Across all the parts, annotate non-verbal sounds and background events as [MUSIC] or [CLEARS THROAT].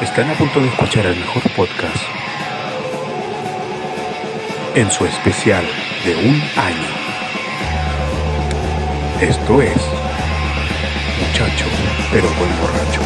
Están a punto de escuchar el mejor podcast en su especial de un año. Esto es Muchacho, pero buen borracho.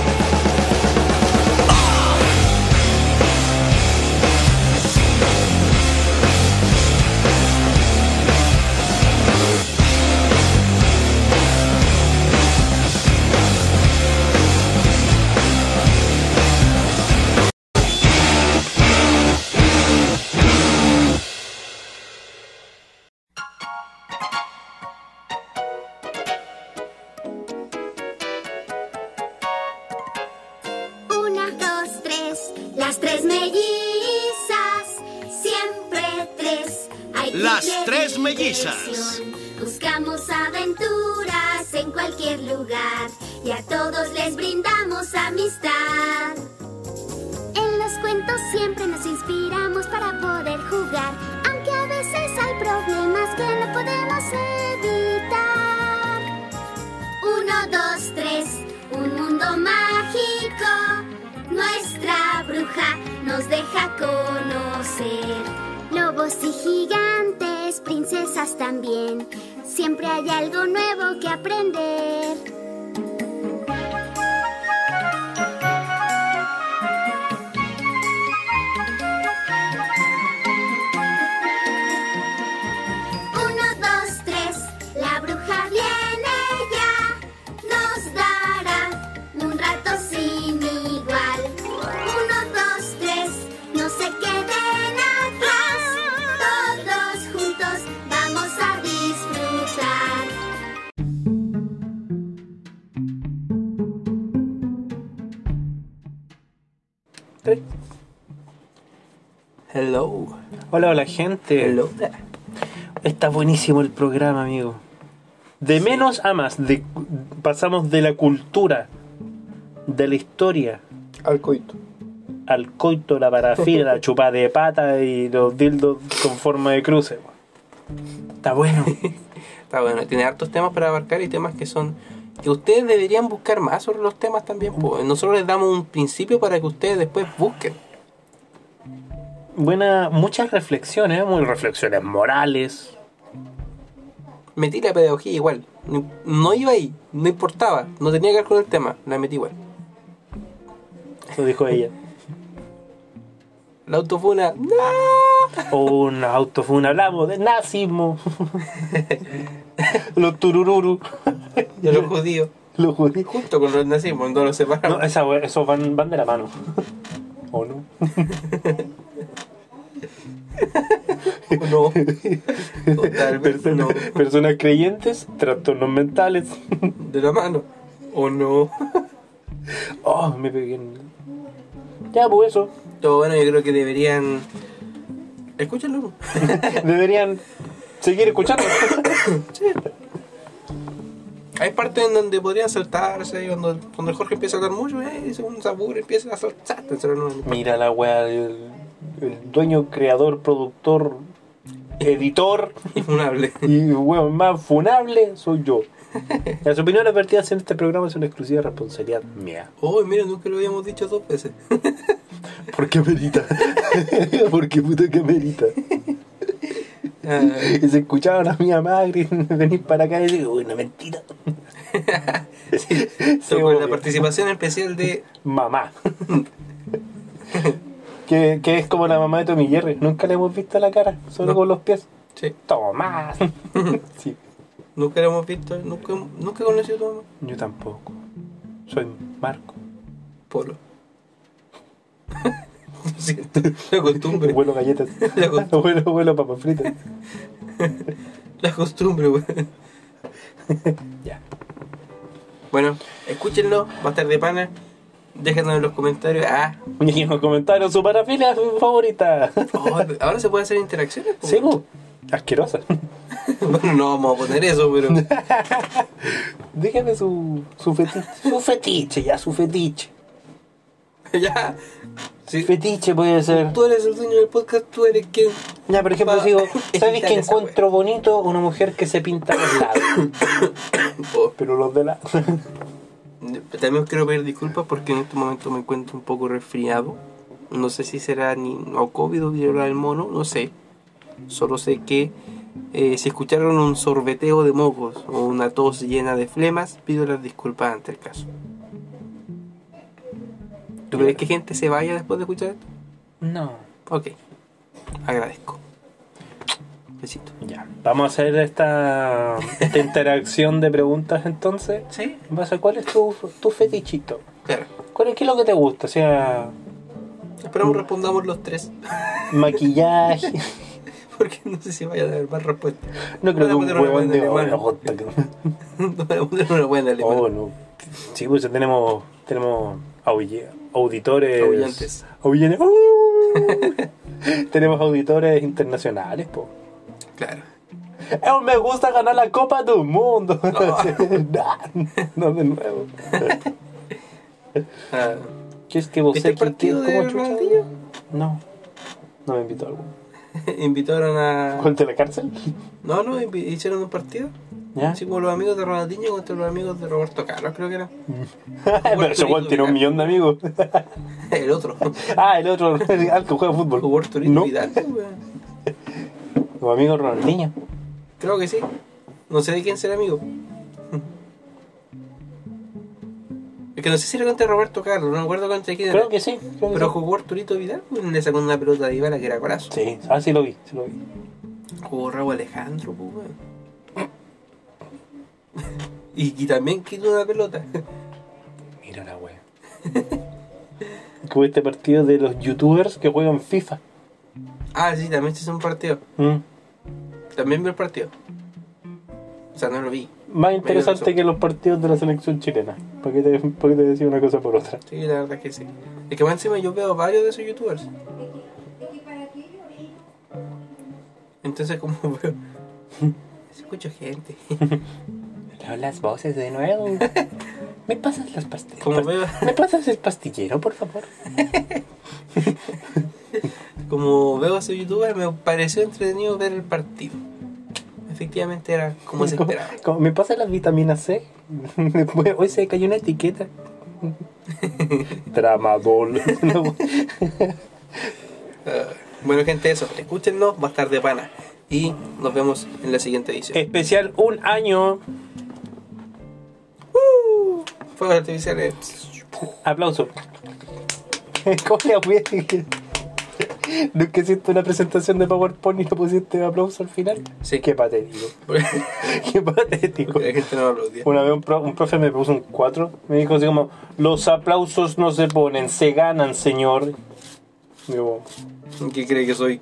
Gente. Hello. Está buenísimo el programa, amigo. De menos a más, de, pasamos de la cultura, de la historia, Al coito. al coito, la parafina, la [LAUGHS] chupada de pata y los dildos con forma de cruce. Está bueno. [LAUGHS] Está bueno, tiene hartos temas para abarcar y temas que son que ustedes deberían buscar más sobre los temas también. po. Nosotros les damos un principio para que ustedes después busquen. Buena, muchas reflexiones, muy reflexiones morales. Metí la pedagogía igual. No, iba ahí, no importaba, no tenía que ver con el tema, la metí igual. Eso dijo ella. La autofuna, ¡no! Un autofuna, hablamos de nazismo. [LAUGHS] los turururu. Y a los judíos, Los judíos. junto con los nazismos, no los separamos. No, esa, esos van, van de la mano. ¿O no? [LAUGHS] No. [LAUGHS] Totalmente Person- no. Personas creyentes, trastornos mentales. [LAUGHS] De la mano. ¿O no? [LAUGHS] Oh, me pegué en... Ya, pues eso. Todo bueno, yo creo que deberían. Escúchenlo. Deberían seguir escuchando. [COUGHS] Hay partes en donde podrían saltarse, y cuando, cuando el Jorge empieza a hablar mucho, eh, según Sabur empieza a saltarse. Mira la weá, el, el dueño, creador, productor, editor Infunable. y weón más funable soy yo. Las opiniones vertidas en este programa son exclusiva responsabilidad mía. Oh, mira, nunca lo habíamos dicho dos veces. [LAUGHS] ¿Por qué amerita? [LAUGHS] ¿Por qué puta que amerita? Ay, Y se escuchaban a mi mamá venir para acá y decir, uy, una mentira. [LAUGHS] sí, Sí, con la participación especial de. Mamá. Que, que es como la mamá de Tommy Jerry. Nunca le hemos visto la cara, solo No. con los pies. Sí, Tomás. [LAUGHS] sí, nunca lo hemos visto, nunca, nunca he conocido a tu mamá. yo tampoco. Soy Marco. Polo. [LAUGHS] Lo siento, la costumbre. Vuelo galletas. [LAUGHS] La costumbre. Vuelo, vuelo papas fritas. La costumbre, weón. Ya. Bueno, escúchenlo, va a estar de pana. Déjenos en los comentarios. Ah, Y en los comentarios su parafilia favorita. oh, ahora se puede hacer interacciones. po. Sí. Asquerosa. [LAUGHS] Bueno, no vamos a poner eso, pero. [LAUGHS] Dígame su, su fetiche. Su fetiche, ya, su fetiche. [LAUGHS] ya. Sí. Fetiche puede ser. Tú eres el dueño del podcast, tú eres quien. Ya, por ejemplo, digo, ¿sabes que encuentro bonito una mujer que se pinta los lados? [COUGHS] Oh, Pero los de la. También quiero pedir disculpas porque en este momento me encuentro un poco resfriado. No sé si será ni o COVID o viruela del mono, no sé. Solo sé que eh, si escucharon un sorbeteo de mocos o una tos llena de flemas, pido las disculpas ante el caso. ¿Tú crees que gente se vaya después de escuchar esto? No. Ok. Agradezco. Besito. Ya. Vamos a hacer esta, esta interacción de preguntas entonces. ¿Sí? En base a cuál es tu, tu fetichito. Claro. ¿Cuál es, ¿Qué es lo que te gusta? O sea, Esperamos respondamos los tres. maquillaje. [LAUGHS] Porque no sé si vaya a haber más respuestas. No creo que un huevón de buena que- [LAUGHS] Voy a poner una buena alemana. Oh, no. Sí, pues ya tenemos, tenemos auditores. Aullantes. Aullantes. ¡Uh! [LAUGHS] tenemos auditores internacionales, po. Claro. Me gusta ganar la Copa del Mundo. [LAUGHS] [LAUGHS] no, de nuevo. Ah, ¿Qué es que vos ¿Viste el partido cómo de? Ronaldinho? No. No me invitó a algo. [LAUGHS] invitaron a. ¿Cuál de la cárcel? No, no, hicieron un partido. ¿Ya? Así como los amigos de Ronaldinho contra los amigos de Roberto Carlos, creo que era. Pero ese tiene un millón de amigos. El otro. ah, el otro, el que juega fútbol. Roberto Rito No, Vidal. Tu amigo Ronaldinho. Creo que sí. No sé de quién será amigo. [LAUGHS] Es que no sé si era contra Roberto Carlos, no me acuerdo contra quién era. Creo que sí. Creo que Pero sí. jugó Arturito Vidal, weón, le sacó una pelota de Ibala que era golazo. Sí, ah, sí lo vi, sí lo vi. Jugó Raúl Alejandro, pues, weón. [LAUGHS] y, y también quitó una pelota. [LAUGHS] Mira la wea. Como este partido de los youtubers que juegan FIFA. ah, sí, también se hizo un partido. Mm. También vi el partido. O sea, no lo vi. Más interesante que los partidos de la selección chilena. ¿Para qué te, para qué te decía una cosa por otra? Sí, la verdad es que sí. Es que más encima yo veo varios de esos youtubers. Entonces, como [LAUGHS] veo. Escucho gente. [LAUGHS] las voces de nuevo. [LAUGHS] ¿Me pasas las pastillas? Como veo, ¿Me pasas el pastillero, por favor? [LAUGHS] como veo a esos youtubers, me pareció entretenido ver el partido. Efectivamente era como se [LAUGHS] ¿Cómo- esperaba. ¿Me pasas las vitaminas C? Hoy se cayó una etiqueta. Tramadol. No, bueno, gente, eso. Escúchennos, va a estar de pana. Y nos vemos en la siguiente edición. Especial un año. Fuegos artificiales. Aplauso. [LAUGHS] ¿Cómo le voy Nunca hiciste una presentación de PowerPoint y no pusiste aplauso al final. Sí. Qué patético. [LAUGHS] Qué patético. Porque la gente no aplaudía. Una vez un, pro- un profe me puso un 4. Me dijo así como: Los aplausos no se ponen, se ganan, señor. Digo, ¿Qué cree que soy?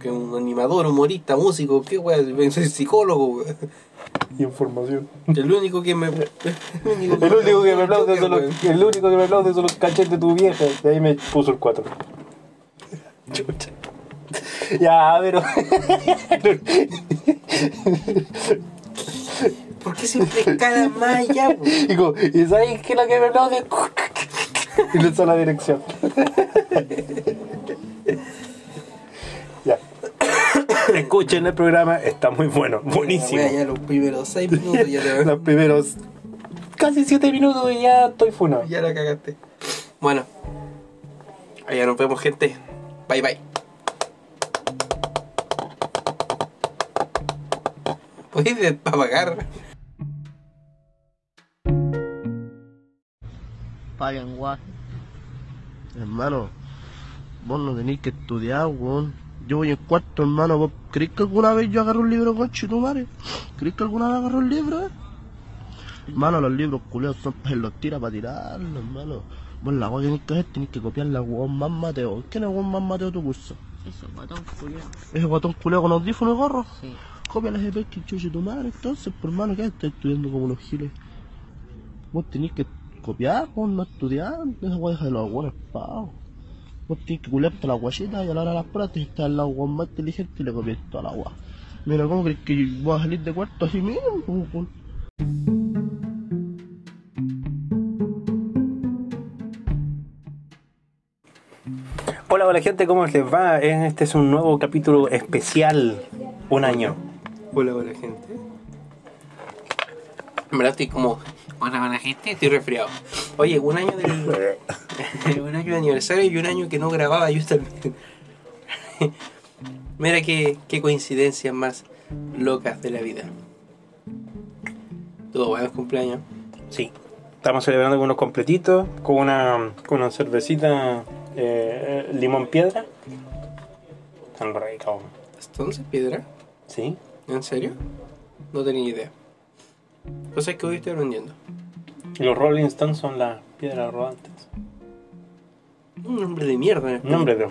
Que un animador, humorista, músico, qué weá, soy psicólogo, información. El único que me. El [LAUGHS] único El único que me aplaude son los, el único que me aplaude son los cachetes de tu vieja. De ahí me puso el 4. Chucha. Ya, pero. ¿Por qué siempre cada más ya, weón? Digo, ¿y sabes qué es lo que me aplaude? Y le hizo la dirección. Escuchen el programa, está muy bueno, buenísimo. Ya los primeros seis minutos ya te [LAUGHS] Los primeros casi 7 minutos y ya estoy funado. Ya la cagaste. Bueno. Allá nos vemos, gente. Bye bye. ¿Puedes apagar? Paguen guay. Hermano, vos no tenéis que estudiar, weón. Yo voy en cuarto, hermano. ¿Vos creéis que alguna vez yo agarro un libro con madre? ¿Creéis que alguna vez agarro un libro, eh? Hermano, los libros culeos son para los tira para tirarlos, hermano. Vos la weá que tenéis que hacer, tenéis que copiar la weón más Mateo. ¿Quién es weón más Mateo tu curso? Eso, guatón culiao. ¿Ese guatón culeo con audífono y gorro? Sí. Copia las EP que chuche tu madre, entonces, por hermano, ¿qué estás estudiando como unos giles? Vos tenés que copiar, vos no estudiar, esa weá deja de los buenos pavos. Vos que culiarte la guachita y a la hora de las pruebas tenés que estar al lado weón más inteligente y le copias toda la weá. Mira, ¿cómo crees que voy a salir de cuarto así mismo? Hola, hola gente, ¿cómo les va? Este es un nuevo capítulo especial, un año. Hola, hola, gente. En verdad estoy como Hola, buena gente, estoy resfriado. Oye, un año del. [LAUGHS] un año de aniversario y un año que no grababa yo también. [LAUGHS] Mira qué, qué coincidencias más locas de la vida. Todo buenos cumpleaños. Sí. Estamos celebrando con unos completitos, con una, con una cervecita eh, limón piedra. Tan rica. hombre. ¿Entonces, piedra? Sí. ¿En serio? No tenía idea. Cosa que hoy estoy aprendiendo. Y Los Rolling Stones son las piedras rodantes. Un nombre de mierda. Nombre de,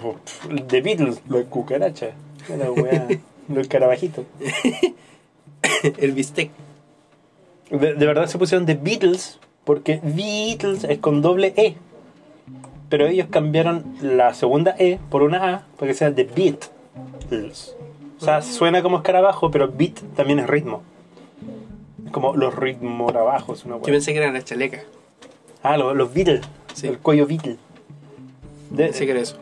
de Beatles, los cucarachas. La wea, [LAUGHS] los carabajitos. [LAUGHS] El bistec. De, de verdad se pusieron de Beatles porque Beatles es con doble E. Pero ellos cambiaron la segunda E por una A para que sea de Beatles. O sea, suena como escarabajo, pero beat también es ritmo. Como los ritmos abajos, una Yo pensé que eran las chalecas. Ah, los, los Beatles. Sí. El cuello Beatle. De- Pensé que era eso.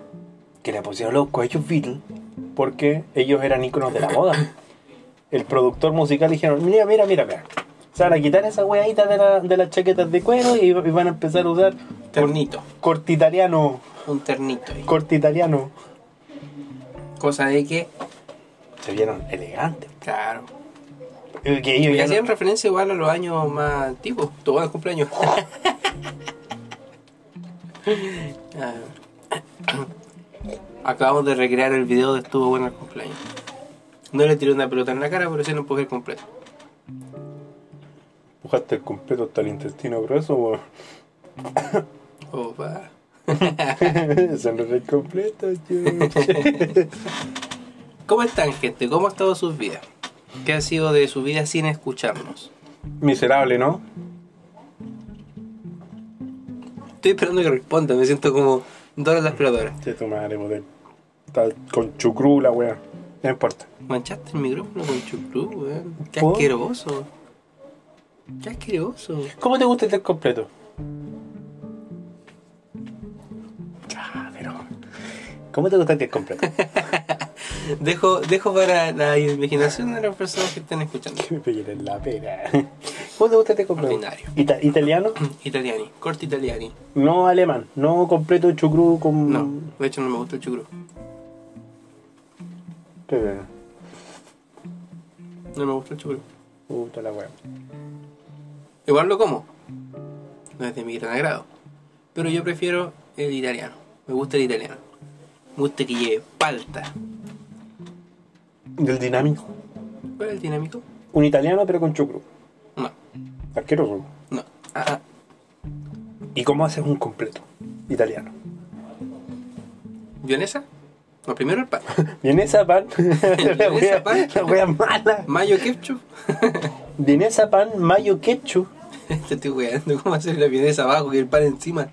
que le pusieron los cuellos Beatles porque ellos eran íconos de la moda. El productor musical dijeron, mira, mira, mira, mira. Se van a quitar esa weadita de, la- de las chaquetas de cuero y, y van a empezar a usar Ternito. corte italiano, Un ternito ahí. corte italiano. Cosa de que, Se vieron elegantes. claro. Que ellos Y ya hacían no- referencia igual a los años más antiguos. Tu buen cumpleaños. [LAUGHS] Ah. Acabamos de recrear el video de estuvo bueno el cumpleaños. No le tiré una pelota en la cara, pero sí lo empujé completo. Empujaste el completo hasta el intestino grueso, weón. [COUGHS] Opa. [LAUGHS] Se lo el completo. [LAUGHS] ¿Cómo están, gente? ¿Cómo ha estado sus vidas? ¿Qué ha sido de su vida sin escucharnos? Miserable, ¿no? Estoy esperando que responda, me siento como Dora la exploradora. Che, tu madre, modelo. Está con chucrú la wea. No importa. Manchaste el micrófono con chucrú, weón. Qué asqueroso. Qué asqueroso. ¿Cómo te gusta el té completo? Ah, pero. ¿Cómo te gusta el té completo? [LAUGHS] Dejo, dejo para la imaginación de las personas que estén escuchando. [LAUGHS] que me la pera. ¿Cómo te gusta el té completo? Ordinario. Ita- ¿Italiano? [CLEARS THROAT] Italiani, corte italiani. No alemán. No completo chucrú con. No, de hecho no me gusta el chucrú. Pero, No me gusta el chucrú. Puta la wea. Igual lo como. No es de mi gran agrado. Pero yo prefiero el italiano. Me gusta el italiano. Me gusta que lleve palta. Del dinámico. ¿Cuál es el dinámico? Un italiano pero con chucrú. No, Asqueroso. no. Ah, ah. ¿Y cómo haces un completo? Italiano. ¿Vienesa? No, primero el pan. [LAUGHS] Vienesa pan. [LAUGHS] [LAUGHS] la wea, pan. la wea mala. Mayo ketchup. Vienesa pan, mayo ketchup. Te estoy weando. ¿Cómo hacer la vienesa abajo y el pan encima?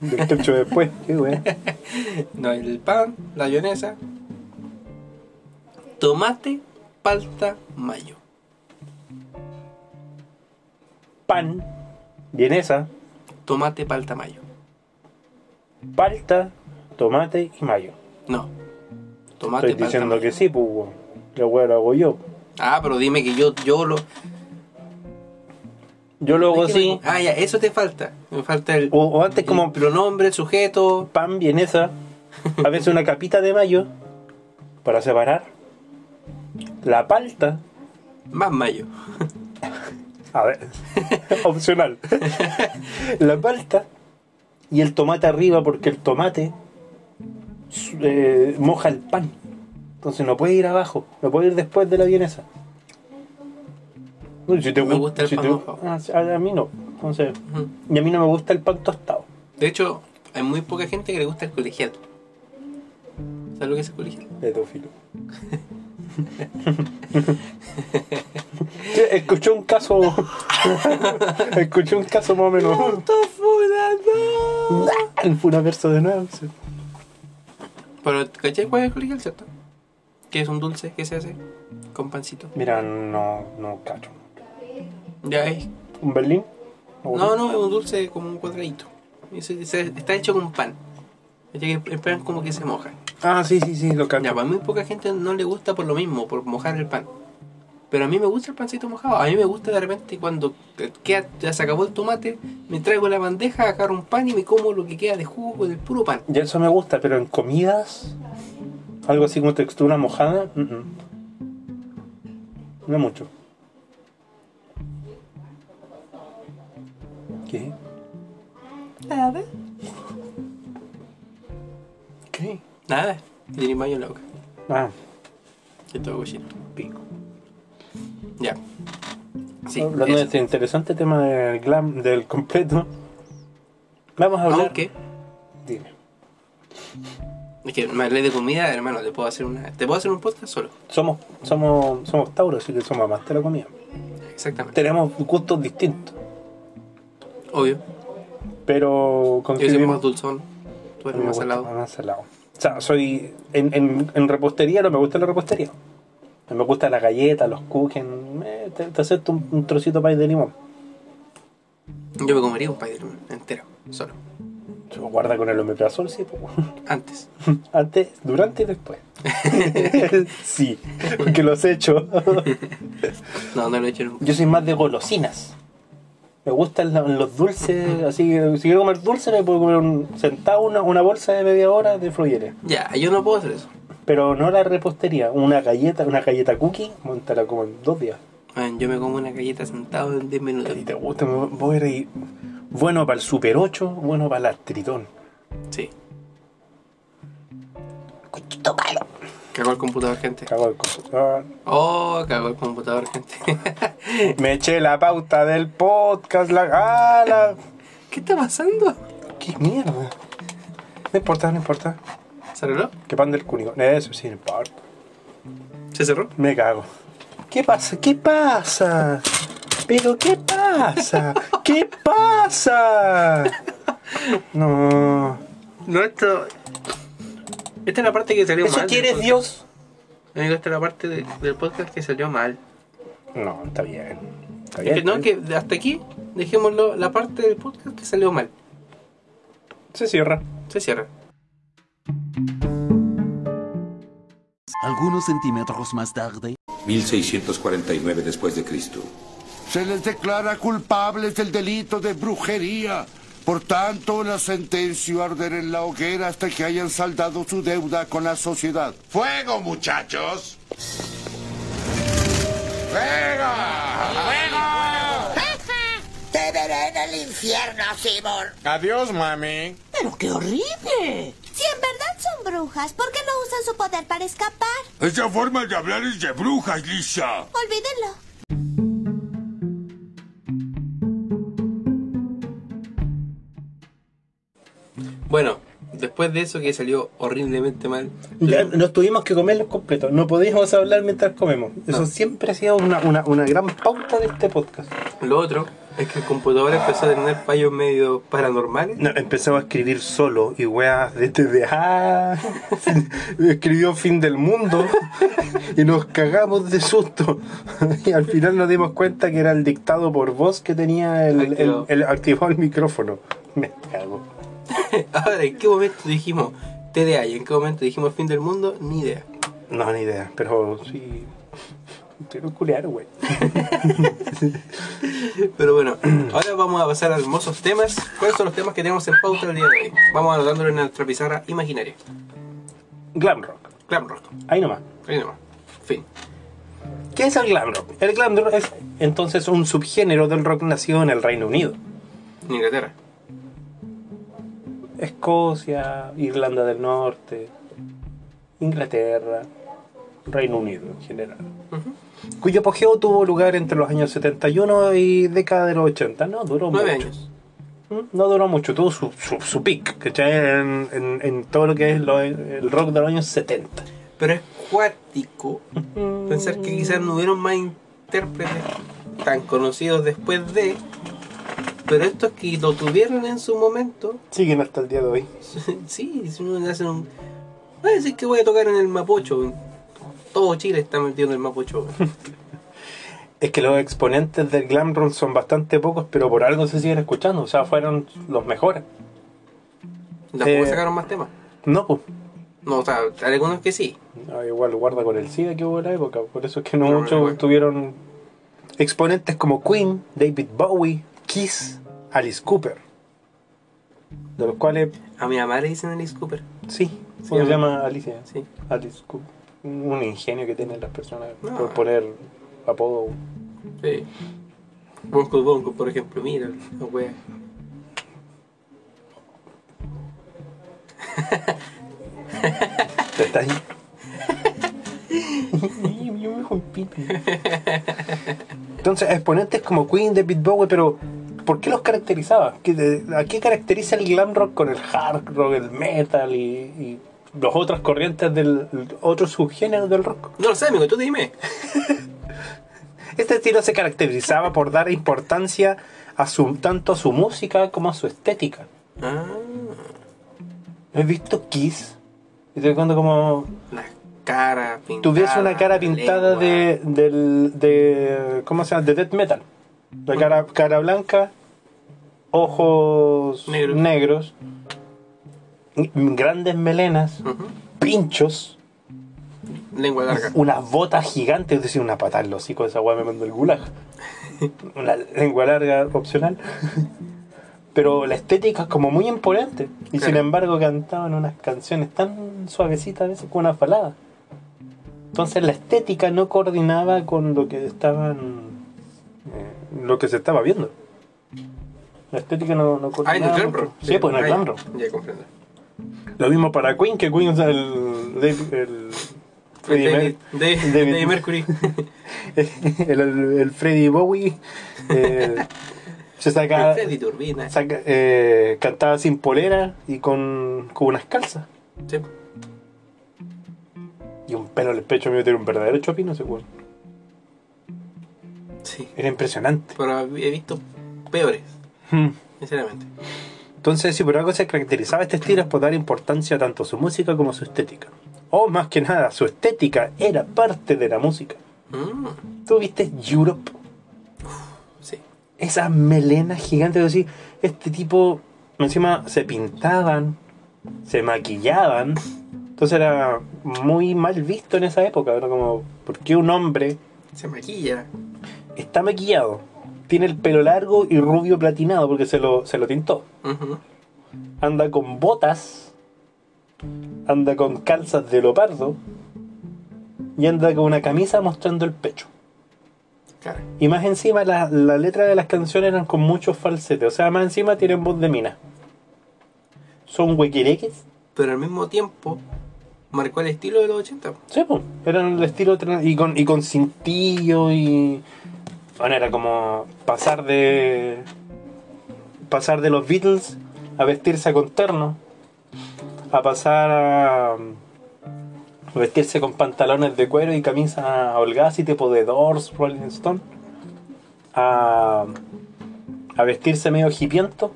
Del ketchup después. Qué wea. No, el pan, la vienesa. Tomate, palta, mayo. Pan, vienesa, Tomate, palta, mayo. palta, tomate y mayo. No. Tomate, Estoy palta, diciendo mayo. que sí, pues, weón. La wea lo hago yo. Ah, pero dime que yo, yo lo. Yo lo hago así. Ah, ya, eso te falta. Me falta el, O, o antes el como pronombre, el sujeto. pan, vienesa, a veces una capita de mayo para separar la palta. Más mayo. A ver, [LAUGHS] opcional. la palta y el tomate arriba porque el tomate eh, moja el pan. Entonces no puede ir abajo, no puede ir después de la vienesa. Si te Me gu- gusta el si pan te- mojado. ah, a, mí no. Entonces, y a mí no me gusta el pan tostado. De hecho, hay muy poca gente que le gusta el colegial. ¿Sabes lo que es el colegial? Pedófilo. Sí, [LAUGHS] Escuché un caso. Escuché un caso más o menos. El funaverso de nuevo. sí. Pero, ¿cachai cuál es el cierto? Que es un dulce que se hace con pancito. Mira, no, no cacho. Ya es. ¿Un Berlín? No, no, es un dulce como un cuadradito. Está hecho con pan. El pan como que se moja. Ah, sí, sí, sí, lo cacho. Ya, para muy poca gente no le gusta por lo mismo, por mojar el pan. Pero a mí me gusta el pancito mojado. A mí me gusta de repente cuando queda, ya se acabó el tomate, me traigo la bandeja, agarro un pan y me como lo que queda de jugo del puro pan. Y eso me gusta, pero en comidas, algo así como textura mojada, mm, mm. no mucho. ¿Qué? Nada. Nada. Tiene mayo en la boca. Ah, Y todo cochino. pico. Ya. Sí, Hablando de este interesante tema del glam, del completo, vamos a hablar. Aunque, Dime. es que me hablé de comida, hermano, te puedo hacer una. Te puedo hacer un podcast solo. Somos, somos, somos Tauros, así que somos amantes de la comida. Exactamente. Tenemos gustos distintos, Obvio. pero Yo soy más dulzón. Tú eres más salado. más salado. O sea, soy. En, en, en repostería no me gusta la repostería. Me gusta la galleta, los cookies. eh, te, te acepto un, un trocito de pay de limón. Yo me comería un pay de limón entero, solo. Se guarda con el omeprazol, sí. [LAUGHS] Antes. Antes, durante y después. [LAUGHS] sí, porque los he hecho. [LAUGHS] No, no lo he hecho nunca. Yo soy más de golosinas. Me gustan lo- los dulces, así que si quiero comer dulce me puedo comer un, sentado una, una bolsa de media hora de fluyere. Ya, yo no puedo hacer eso. Pero no la repostería, una galleta, una galleta cookie, te la como en dos días. Man, yo me como una galleta sentado en 10 minutos. Y te gusta, me voy a. Bueno para el Super 8, bueno para el Tritón. Sí. Cagó el computador, gente. Cago el computador. Oh, cagó el computador, gente. [LAUGHS] Me eché la pauta del podcast, la gala. ¿Qué está pasando? ¿Qué mierda? No importa, no importa. ¿Se arregló? Que pan del cúnico. Eso sí, no importa. ¿Se cerró? Me cago. ¿Qué pasa? ¿Qué pasa? ¿Pero qué pasa? ¿Qué pasa? No. [LAUGHS] No, esto. Esta es la parte que salió ¿Eso mal. del quieres. Dios? Amigo, esta es la parte de- del podcast que salió mal. No, está bien. Está Es que bien. no, que hasta aquí dejémoslo la parte del podcast que salió mal. Se cierra. Se cierra. Algunos centímetros más tarde. 1649 después de Cristo. Se les declara culpables del delito de brujería. Por tanto, la sentencia a arder en la hoguera hasta que hayan saldado su deuda con la sociedad. ¡Fuego, muchachos! ¡Fuego! Te veré en el infierno, Simon. Adiós, mami. Pero qué horrible. Si en verdad son brujas, ¿por qué no usan su poder para escapar? Esa forma de hablar es de brujas, Lisa. Olvídenlo. Bueno, después de eso que salió horriblemente mal. Ya nos tuvimos que comer los completos. No podíamos hablar mientras comemos. Eso No. siempre ha sido una, una, una gran pauta de este podcast. Lo otro es que el computador empezó a tener fallos medio paranormales. No, empezaba a escribir solo y weas desde de ah, fin- escribió fin del mundo y nos cagamos de susto y al final nos dimos cuenta que era el dictado por voz que tenía el, el, Activado. el- activado el micrófono. Me cago. [LAUGHS] Ahora, ¿en qué momento dijimos TDA y en qué momento dijimos fin del mundo? Ni idea. No, ni idea, pero sí. Quiero culiar, güey. [LAUGHS] Pero bueno, ahora vamos a pasar a hermosos temas. ¿Cuáles son los temas que tenemos en pauta el día de hoy? Vamos anotándolo en nuestra pizarra imaginaria. Glam rock. Glam rock. Ahí nomás. Ahí nomás. Fin. ¿Qué es el glam rock? El glam rock es entonces un subgénero del rock nacido en el Reino Unido. En Inglaterra. Escocia, Irlanda del Norte, Inglaterra, Reino Unido en general. Cuyo apogeo tuvo lugar entre los años 71 y década de los 80. No duró Nueve mucho. años. Mm, No duró mucho, tuvo su, su, su peak, ¿cachai? En, en, en todo lo que es lo- el rock de los años 70. Pero es cuático pensar que quizás no hubieron más intérpretes tan conocidos después de. Pero estos que lo tuvieron en su momento, [LAUGHS] Siguen hasta el día de hoy. sí, si uno le hace un. Voy a decir que voy a tocar en el Mapocho. Todo Chile está metido en el Mapocho. Es que los exponentes del glam rock son bastante pocos, pero por algo se siguen escuchando. O sea, fueron los mejores. Tampoco Eh, sacaron más temas. No, pues. No, o sea, hay algunos que sí. Ah, igual guarda con el SIDA que hubo en la época, por eso es que no, No, muchos tuvieron exponentes como Queen, David Bowie, Kiss, Alice Cooper. De los cuales, A mi mamá le dicen Alice Cooper. sí, Sí, ¿cómo se llama Alicia? Sí. Alice Cooper. Un ingenio que tienen las personas No. por poner apodo. Sí. Bonco Bonco, por ejemplo, mira, la wea. Te está ahí. Yo me. Entonces, exponentes como Queen, David Bowie, pero ¿por qué los caracterizaba? ¿Qué- de- ¿A qué caracteriza el glam rock con el hard rock, el metal y, y las otras corrientes del otros subgéneros del rock? No lo sé, amigo, tú dime. [LAUGHS] Este estilo se caracterizaba por dar importancia a su, tanto a su música como a su estética. Ah, ¿Has visto Kiss? Y te cuento como cara pintada. tuviese una cara pintada de, del, de. ¿Cómo se llama? De death metal. Cara, cara blanca, ojos Negros. negros, grandes melenas, pinchos, Lengua larga. unas botas gigantes, es decir, una patada en los hocico de esa weá me mandó el gulag. [LAUGHS] una lengua larga opcional. Pero la estética es como muy imponente. Y sin embargo cantaban unas canciones tan suavecitas a veces como una balada. Entonces la estética no coordinaba con lo que estaban. eh, lo que se estaba viendo. La estética no, no Ah, coordinaba. en el glam rock. Sí, pues en el Ah, glam ya. comprendo. Lo mismo para Queen, que Queen es el. El Freddie David, Mer- David, David- David Mercury. el, [LAUGHS] el, el Freddie Bowie eh, [LAUGHS] se saca, El Freddy Turbina. saca- eh, cantaba sin polera y con, con unas calzas Sí. Y un pelo en el pecho mío tiene un verdadero chopino ese weón. Sí. era impresionante Pero he visto peores, Hmm. sinceramente. entonces si por algo se caracterizaba este estilo es por dar importancia tanto a su música como a su estética o más que nada su estética era parte de la música Mm, tú viste Europe sí. esas melenas gigantes, es decir, este tipo encima se pintaban, se maquillaban, entonces era muy mal visto en esa época, era como, ¿por qué un hombre Se maquilla. está maquillado? Tiene el pelo largo y rubio platinado porque se lo, se lo tintó. Ujú. Anda con botas, anda con calzas de leopardo y anda con una camisa mostrando el pecho. Claro. Y más encima la, la letra de las canciones eran con muchos falsetes. O sea, más encima tienen voz de mina. Son huequereques. Pero al mismo tiempo marcó el estilo de los 80. Sí, pues. Eran el estilo y con, y con cintillo y. Bueno, era como pasar de. Pasar de los Beatles a vestirse con terno. A pasar a. vestirse con pantalones de cuero y camisa holgada, así tipo de Doors, Rolling Stone. A. a vestirse medio hipiento.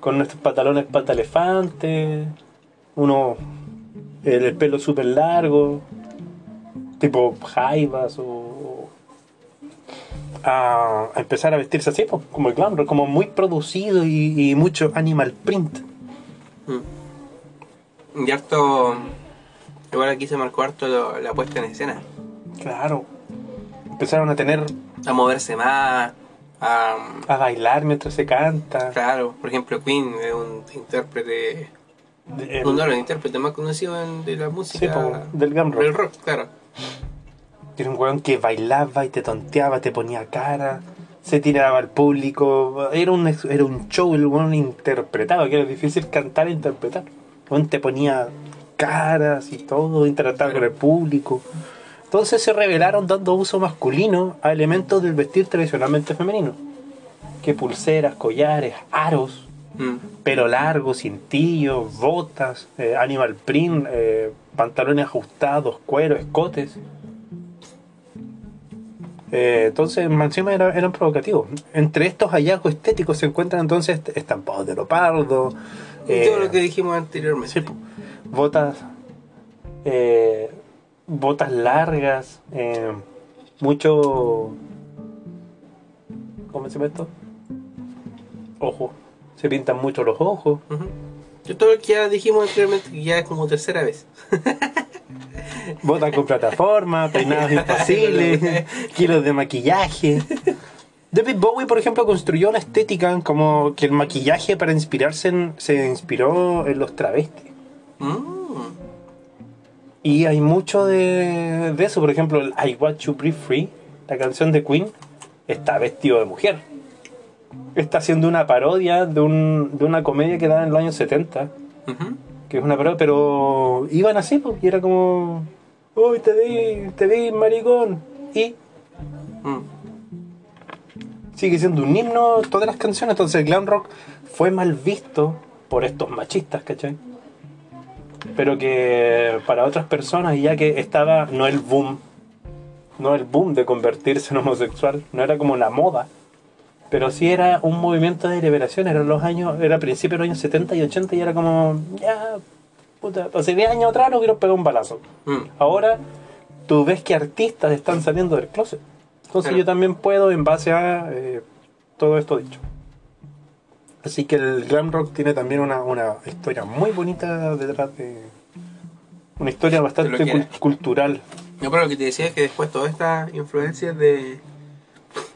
Con nuestros pantalones pata elefante. Uno. El, el pelo súper largo. Tipo jaivas o. A, a empezar a vestirse así, pues, como el glam como muy producido y, y mucho animal print. Y harto. Igual aquí se marcó harto lo- la puesta en escena. Claro. Empezaron a tener. A moverse más. A, a bailar mientras se canta. claro, por ejemplo, Queen es un intérprete. De- el- Uno de los intérpretes más conocidos en- de la sí, música. po, del glam rock. del rock, claro. Era un weón que bailaba y te tonteaba, te ponía cara, se tiraba al público. Era un, era un show, el weón interpretaba, que era difícil cantar e interpretar. El weón te ponía caras y todo, interactuaba con el público. Entonces se revelaron dando uso masculino a elementos del vestir tradicionalmente femenino. Que pulseras, collares, aros, Mm. pelo largo, cintillos, botas, eh, animal print, eh, pantalones ajustados, cuero, escotes. Eh, entonces, encima era- eran provocativos. Entre estos hallazgos estéticos se encuentran entonces est- estampados de leopardo, Y eh, todo lo que dijimos anteriormente. sí, botas, botas largas, mucho. ¿Cómo se llama esto? Ojos. Se pintan mucho los ojos. Todo lo que ya dijimos anteriormente, que ya es como tercera vez. [LAUGHS] Botas con plataforma, peinados imposibles, [LAUGHS] kilos de maquillaje. David Bowie, por ejemplo, construyó la estética como que el maquillaje para inspirarse en- se inspiró en los travestis. Mm. Y hay mucho de, de eso. Por ejemplo, el I Want You Breathe Free, la canción de Queen, está vestido de mujer. Está haciendo una parodia de, un, de una comedia que daban en los años 70. Ujú. Que es una parodia, pero iban así, pues, y era como. Uy, te vi, te vi, maricón. Y Mm. sigue siendo un himno todas las canciones. Entonces el glam rock fue mal visto por estos machistas, ¿cachai? Pero que para otras personas, ya que estaba, no el boom, no el boom de convertirse en homosexual, no era como una moda, pero sí era un movimiento de liberación, eran los años, era a principios de los años 70 y 80 y era como, ya, puta, hace 10 años atrás no quiero pegar un balazo. Mm. Ahora tú ves que artistas están saliendo del closet. Entonces Claro. yo también puedo en base a eh, todo esto dicho. Así que el glam rock tiene también una, una historia muy bonita detrás de... Una historia bastante cul- cultural. Yo pero lo que te decía es que después todas estas influencias de,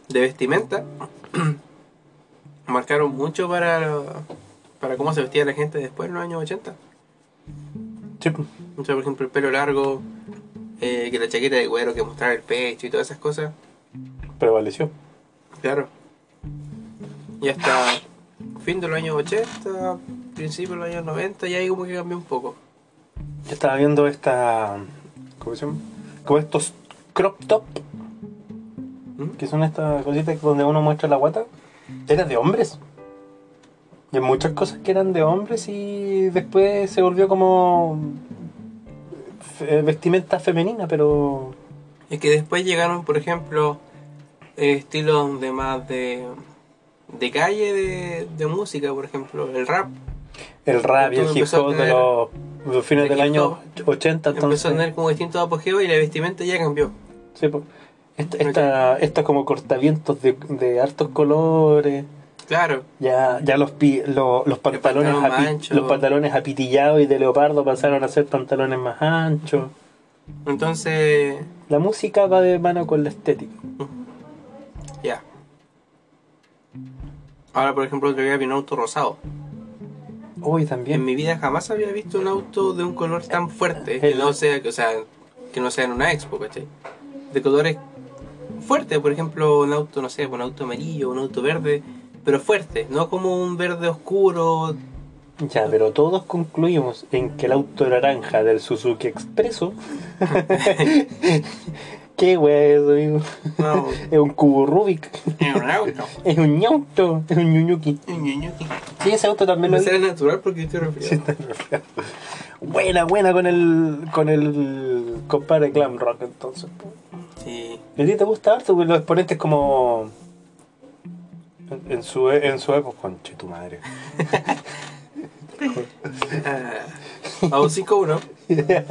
de vestimenta [CLEARS THROAT] marcaron mucho para, para cómo se vestía la gente después en los años 80. Sí, O sea, por ejemplo, el pelo largo, eh, que la chaqueta de cuero, que mostraba el pecho y todas esas cosas. prevaleció. Claro. Y hasta fin de los años 80, principio de los años 90, ya ahí como que cambió un poco. Yo estaba viendo esta... ¿Cómo se llama? Como estos crop top. ¿Mm? Que son estas cositas donde uno muestra la guata. Era de hombres. Y hay muchas cosas que eran de hombres y después se volvió como fe- vestimenta femenina, pero Es que después llegaron, por ejemplo, eh, estilos de más de, de calle de, de música, por ejemplo, el rap. el rap y el hip hop de los, los fines el del año hop 80, Empezó a tener como distintos apogeos y la vestimenta ya cambió. Sí, po. Esta, esta, como cortavientos de, de hartos colores. Claro, Ya, ya los, pi- lo- los pantalones pantalón api- los pantalones apitillados y de leopardo pasaron a ser pantalones más anchos. entonces, La música va de mano con la estética. ya. Ahora, por ejemplo, otro día vi un auto rosado. En también. mi vida jamás había visto un auto de un color tan fuerte que no sea, que, o sea, que no sea en una expo, ¿cachai? De colores fuertes, por ejemplo, un auto, no sé, un auto amarillo, un auto verde, pero fuerte, no como un verde oscuro. Ya, pero todos concluimos en que el auto naranja del Suzuki Expreso. [LAUGHS] ¿Qué wea es eso, amigo? No, [LAUGHS] Es un cubo Rubik. es un auto. [LAUGHS] Es un ñauto. Es un ñuñuki. Un ñuñuqui. Sí, ese auto también lo Me sale natural porque estoy resfriado. Buena, buena con el con el compadre Glam Rock entonces. Sí. ¿Y a ti te gusta harto? Porque los exponentes como en, en su en su época, conche tu madre. [LAUGHS] Ah, Vamos 5-1. 5-2.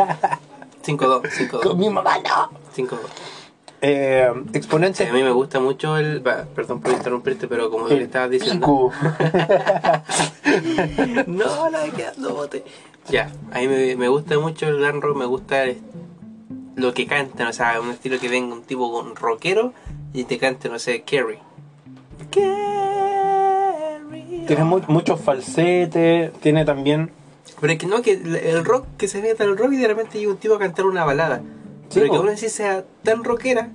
5-2. Con mi mamá no. 5-2. Eh, Sí, exponentes a mí me gusta mucho el. Perdón por interrumpirte, pero como le estabas diciendo. pico. [LAUGHS] no, la quedando bote. Ya, a mí me, me gusta mucho el glam rock, me gusta el- lo que cantan, o sea, un estilo que venga un tipo con rockero y te cante, no sé, Carrie. Carrie. Tiene mu- muchos falsetes, tiene también Pero es que no, que el- rock, que se meta el rock y de repente llega un tipo a cantar una balada. Sí, pero que aún así sea tan rockera.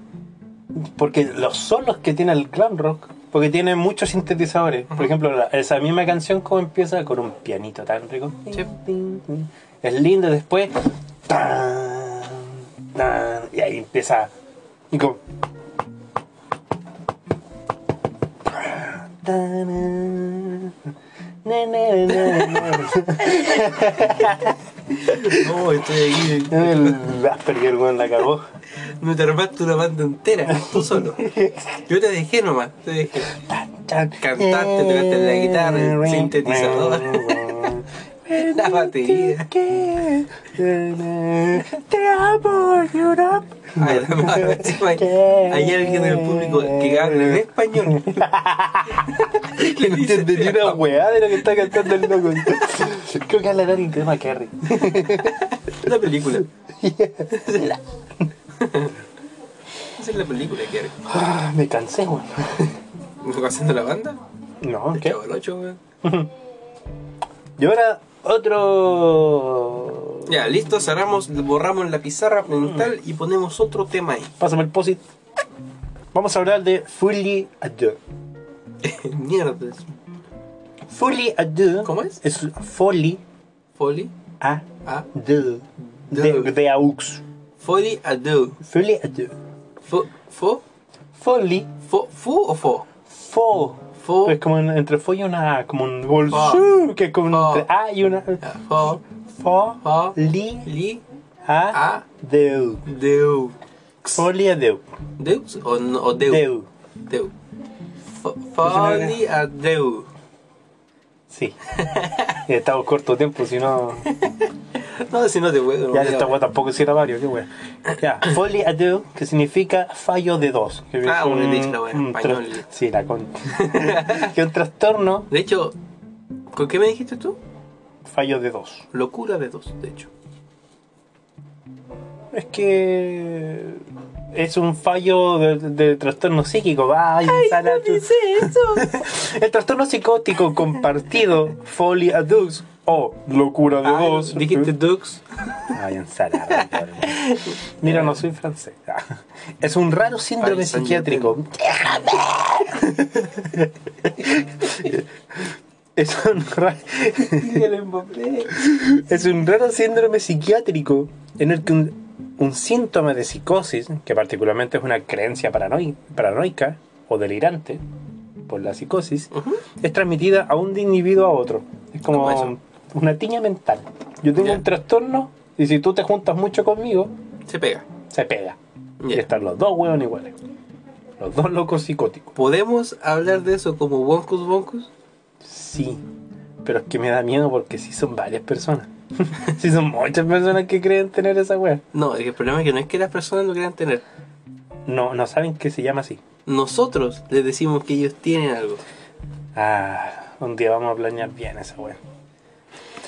porque los solos que tiene el glam rock, porque tiene muchos sintetizadores. Por ejemplo, la- esa misma canción como empieza con un pianito tan rico. Sí. Es lindo después. tan, tan, y ahí empieza. Y como. [LAUGHS] [LAUGHS] No, estoy aquí. [LAUGHS] El Asperger, weón, la cagó. [LAUGHS] No te armaste una banda entera, tú solo. Yo te dejé nomás, te dejé. Cantaste, tocaste la guitarra, el sintetizador. [LAUGHS] La batería. ¿Qué? Te amo, Europe. [LAUGHS] Hay, alguien en el público que habla en español. [LAUGHS] Que no entiende ni una weá de lo que está cantando el loco. [LAUGHS] Creo que habla Darin tema Carry. La película. Esa es la película que era. Ah, Me cansé, weón. ¿Me va haciendo la banda? No, El ¿qué? Del Ocho, weón. Y ahora otro. Ya, listo, cerramos, borramos la pizarra mental y ponemos otro tema ahí. Pásame el posit. Vamos a hablar de Fully Ado. [LAUGHS] Mierda. Fully Ado. ¿Cómo es? Es Folly Folly. Ado. Ah. De, Do. de aux. Folly Ado. Fully Ado. Fo, fo, Folly. fo, fu o fo. Fo. Fo. Es como en- entre fo y una A, como un su, Que es como Fo. entre A y una. Ya, Fo, Fo. fo, Li. li, A. a, Deu. deu. Folly Ado. ¿Deus o, o deu? Deu. Deu. Fo- Folly Ado. Sí. [LAUGHS] He estado corto tiempo, si no. [LAUGHS] No, si no te puedo. Ya no, esta weá tampoco si era varios, qué weá. Ya, Folly Ado, que significa fallo de dos. Que Ah, un- en un español. Sí, la con. [LAUGHS] que un trastorno, De hecho, ¿con qué me dijiste tú? fallo de dos. Locura de dos, de hecho. Es que. Es un fallo de, de trastorno psíquico. Ay, Sara, tú- [LAUGHS] El trastorno psicótico compartido, Folly Adux o locura de Ah, dos. Dijiste Dux. Ay, ensalada. Mira, no soy francés. [LAUGHS] Es un raro síndrome Ay, psiquiátrico. [LAUGHS] Es un, ra- es un raro síndrome psiquiátrico en el que un, un síntoma de psicosis, que particularmente es una creencia paranoi- paranoica o delirante por la psicosis, es transmitida a un individuo a otro. Es como ¿Cómo eso? Una tiña mental. Yo tengo un trastorno y si tú te juntas mucho conmigo, Se pega. se pega. Y están los dos huevos iguales. Los dos locos psicóticos. ¿Podemos hablar de eso como Bonkus Bonkus? Sí, pero es que me da miedo porque sí son varias personas. [LAUGHS] sí son muchas personas que creen tener esa wea. No, el problema es que no es que las personas lo quieran tener. No, no saben que se llama así. Nosotros les decimos que ellos tienen algo. Ah, un día vamos a planear bien esa wea.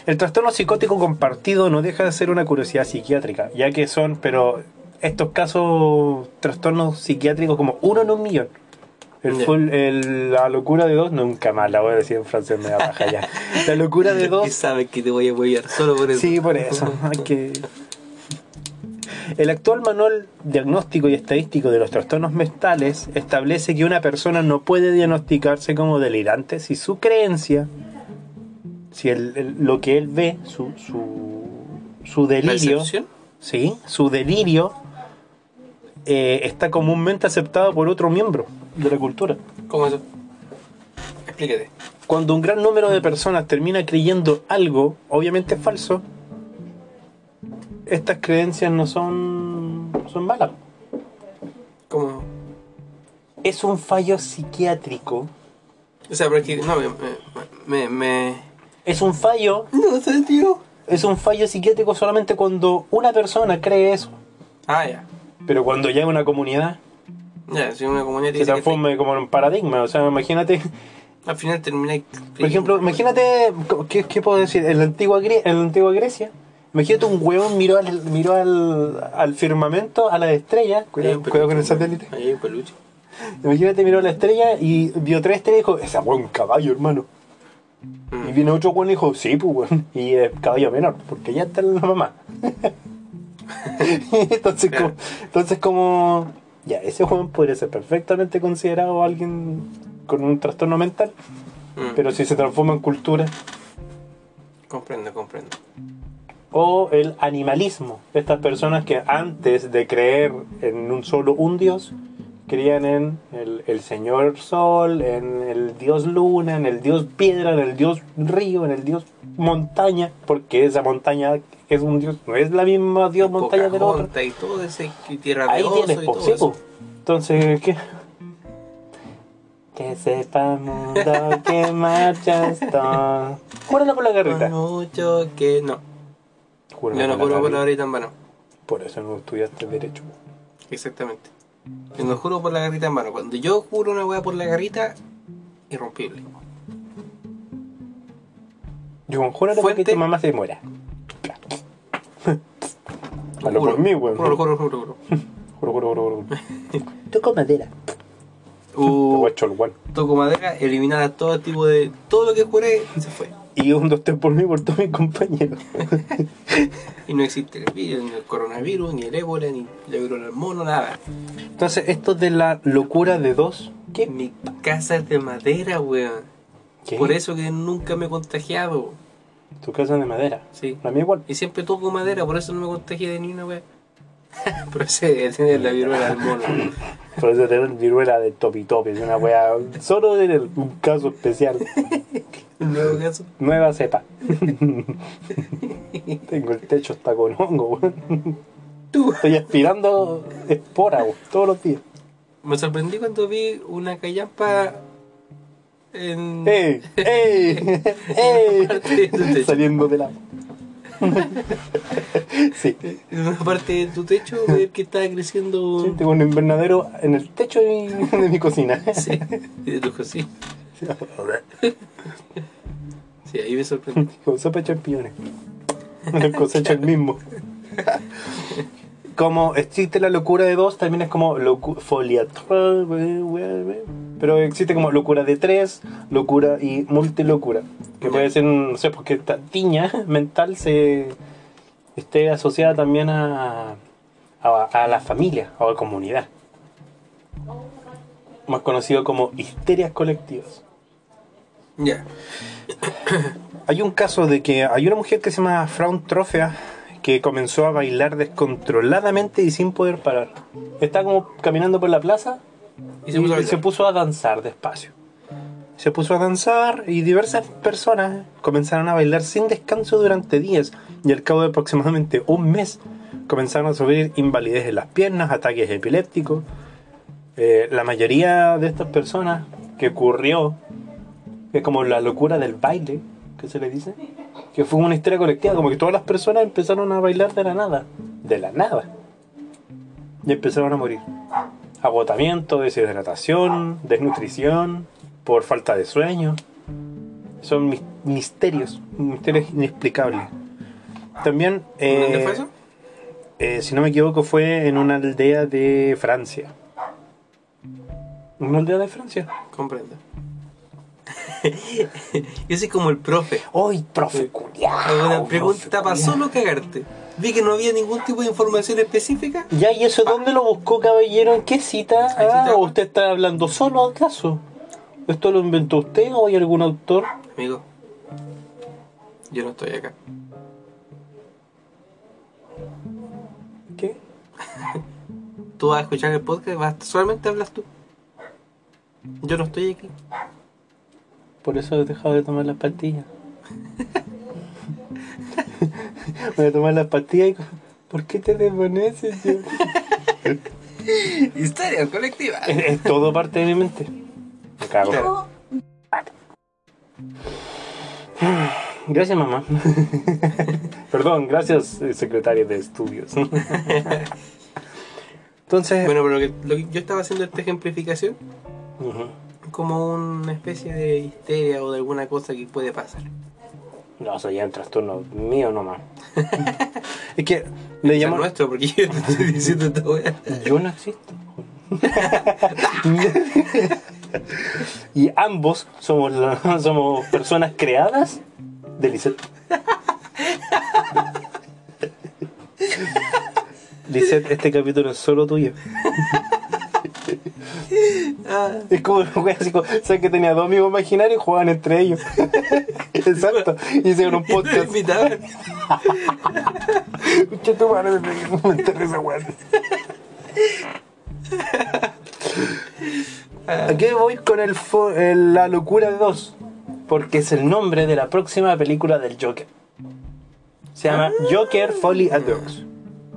El trastorno psicótico compartido no deja de ser una curiosidad psiquiátrica, ya que son, pero estos casos, trastornos psiquiátricos como uno en un millón. El Ya. full- el- la locura de dos, nunca más la voy a decir en francés, me da paja ya. La locura de Y dos saben que te voy a apoyar solo por eso. Sí, por eso. [LAUGHS] Hay que... El actual manual diagnóstico y estadístico de los trastornos mentales establece que una persona no puede diagnosticarse como delirante si su creencia, si el- el- lo que él ve, su, su, su delirio, ¿Percepción? sí, su delirio eh, está comúnmente aceptado por otro miembro de la cultura. ¿Cómo eso? Explícate. Cuando un gran número de personas termina creyendo algo, obviamente falso, estas creencias no son, son malas. ¿Cómo? Es un fallo psiquiátrico. O sea, pero es que no, me, me, me... Es un fallo, No sé, tío. es un fallo psiquiátrico solamente cuando una persona cree eso. Ah, ya. Pero cuando llega una comunidad, Ya, si una comunidad se que transforma como en un paradigma. O sea, imagínate, te- al final termina... por ejemplo, imagínate, ¿qué, qué puedo decir? En la antigua, Gre- en la antigua Grecia, imagínate un huevón miró al, miró al, al firmamento, a las estrellas, cuidado, cuidado con el satélite. Ahí hay un peluche. Imagínate, miró la estrella y vio tres estrellas y dijo, esa un caballo, hermano. Y viene otro weón y dijo, sí, pues weón. [LAUGHS] Y es caballo menor, porque ya está la mamá. [LAUGHS] entonces, como, entonces como, ya, ese weón podría ser perfectamente considerado alguien con un trastorno mental, Mm, pero si se transforma en cultura. Comprendo, comprendo. O el animalismo. Estas personas que antes de creer en un solo un dios, creían en el, el señor sol, en el dios luna, en el dios piedra, en el dios río, en el dios montaña, porque esa montaña es un dios, no es la misma dios montaña del otro. Y todo ese y tierra Ahí tienes, y po, todo sí, eso. po. Entonces, ¿qué? Que sepa mundo [LAUGHS] que marchas tú. Júralo por la garrita. Mucho que no. Júralo Yo no por la juro por la garrita. en vano. Por eso no estudiaste Derecho. Exactamente. Yo no juro por la garrita en vano. Cuando yo juro una weá por la garrita, irrompible. Yo con júralo porque tu mamá se muera. Hablo Juro. por mí, weón. Juro, juro, juro, juro. Juro, juro, juro, juro. [LAUGHS] Toco madera. Uh, a toco madera, eliminar a todo tipo de. Todo lo que juré se fue. Y un tres por mí por todos mis compañeros. [LAUGHS] Y no existe el virus, ni el coronavirus, ni el ébola, ni la viruela del mono, nada. Entonces, esto de la locura de dos. ¿Qué? Mi casa es de madera, weón. ¿Qué? Por eso que nunca me he contagiado. Tu casa es de madera. Sí. La mía igual. Y siempre toco madera, por eso no me contagié de ni una weá. Ese de tener la viruela del mono. Por eso tener viruela de topi topi. Es una wea. Solo en el- un caso especial. Un nuevo caso. Nueva cepa. Tengo el techo hasta con hongo, weón. Tú. Estoy aspirando espora, weón, todos los días. Me sorprendí cuando vi una callampa en. ¡Ey! ¡Ey! [LAUGHS] ¡Ey! Saliendo del agua. [LAUGHS] sí. En una parte de tu techo, ver que estaba creciendo. Sí, tengo un invernadero en el techo de mi, [LAUGHS] de mi cocina. Sí, y de tu cocina. [LAUGHS] Sí, ahí me sorprendí. Con sopa de champiñones. El cosecha el mismo. Como existe la locura de dos, también es como folia. Pero existe como locura de tres, locura y multilocura. Que puede ser, no sé, porque esta tiña [LAUGHS] mental se esté asociada también a, a, a la familia o a la comunidad. Más conocido como histerias colectivas. Ya. Hay un caso de que hay una mujer que se llama Fraun Trofea que comenzó a bailar descontroladamente y sin poder parar. Está como caminando por la plaza Y se puso a y se puso a danzar despacio. Se puso a danzar y diversas personas comenzaron a bailar sin descanso durante días y al cabo de aproximadamente un mes comenzaron a sufrir invalidez en las piernas, ataques epilépticos. Eh, la mayoría de estas personas que ocurrió, que es como la locura del baile, que se le dice, que fue una histeria colectiva, como que todas las personas empezaron a bailar de la nada, de la nada, y empezaron a morir. Agotamiento, deshidratación, desnutrición, por falta de sueño. Son mis- misterios, misterios inexplicables. También, eh, ¿Dónde fue eso? eh, si no me equivoco, fue en una aldea de Francia. ¿Una aldea de Francia? Comprendo. [LAUGHS] Yo soy como el profe. ¡Ay, profe Hago culiao! una pregunta para solo cagarte. Vi que no había ningún tipo de información específica. Ya, ¿y eso dónde lo buscó, caballero? ¿En qué cita? Ah, cita. ¿o usted está hablando solo acaso? ¿Esto lo inventó usted o hay algún autor? Amigo, yo no estoy acá. ¿Qué? [LAUGHS] Tú vas a escuchar el podcast, vas, solamente hablas tú. Yo no estoy aquí. Por eso he dejado de tomar las pastillas. [LAUGHS] Voy a tomar las pastillas y... ¿Por qué te desvaneces? yo? [LAUGHS] Historia colectiva. es, es todo parte de mi mente. Me cago. Claro. Gracias, mamá. [LAUGHS] Perdón, gracias, eh, secretaria de estudios. Entonces, Bueno, pero lo que, lo que yo estaba haciendo esta ejemplificación ujú. Como una especie de histeria o de alguna cosa que puede pasar. no, eso ya es un trastorno mío nomás. [LAUGHS] es que le Es llaman. nuestro, porque yo te estoy diciendo esta weá. Yo no existo. [LAUGHS] y ambos somos, la- [LAUGHS] somos personas creadas de Lisette. Lisette, este capítulo es solo tuyo. Es como, wea, así como, ¿sabes que tenía dos amigos imaginarios y jugaban entre ellos? [LAUGHS] Exacto. Y hicieron un podcast. invitaban. [LAUGHS] Escucha tu madre, me enterré esa weá. ¿A qué voy con el, fo- el- la locura de dos? Porque es el nombre de la próxima película del Joker. Se llama Joker Folly at Dogs.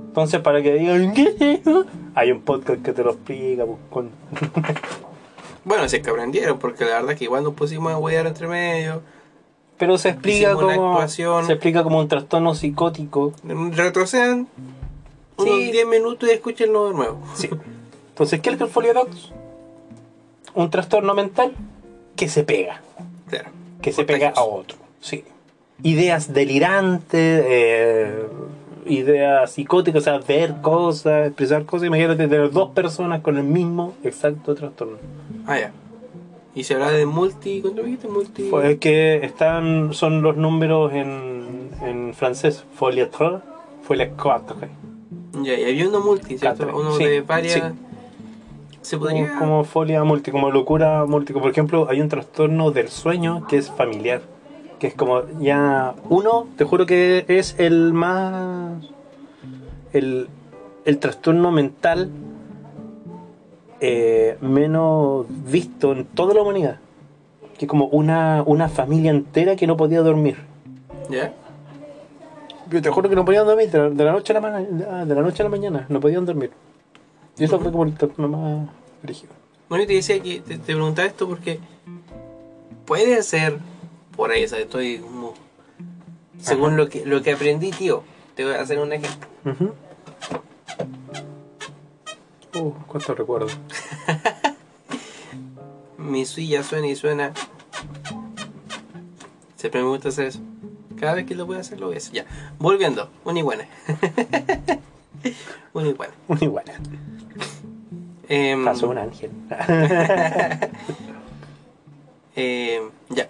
Entonces, para que digan, [LAUGHS] ¿qué es eso? Hay un podcast que te lo explica. pues, con- Bueno, si es que aprendieron, porque la verdad que igual nos pusimos a huear entre medio. Pero se explica Hicimos una como actuación. se explica como un trastorno psicótico. Retrocedan unos Sí. 10 minutos y escúchenlo de nuevo. Sí. Entonces, ¿qué es el foliodox? Un trastorno mental que se pega, Claro. que se pega a otro. Sí. Ideas delirantes, eh, ideas psicóticas, o sea, ver cosas, expresar cosas. Imagínate tener dos personas con el mismo exacto trastorno. Ah, ya. Y se habla de multi. ¿Cuánto dijiste? Multi. Pues que están, son los números en, en francés. Folie 3, folie 4. Ya, y había uno multi, ¿cierto? Uno Sí, de varias. sí. Se Como, podría. como folia multi, como locura multi. Por ejemplo, hay un trastorno del sueño que es familiar. Que es como ya. Uno, te juro que es el más. El, el trastorno mental eh, menos visto en toda la humanidad. Que es como una, una familia entera que no podía dormir. ¿Ya? Yo te juro que no podían dormir de la, de la noche a la mañana, de la noche a la mañana, no podían dormir. Y eso fue como el trastorno más rígido. Bueno, yo te decía que te, te preguntaba esto porque puede ser por ahí, o sea, estoy como según lo que lo que aprendí, tío. Te voy a hacer un ejemplo. Uh, cuánto recuerdo. [LAUGHS] Mi silla suena y suena. Siempre me gusta hacer eso. Cada vez que lo voy a hacer, lo voy a hacer. Ya. Volviendo. Una iguana. [LAUGHS] una iguana. Una iguana. Em, Pasó un ángel. [LAUGHS] Eh, ya.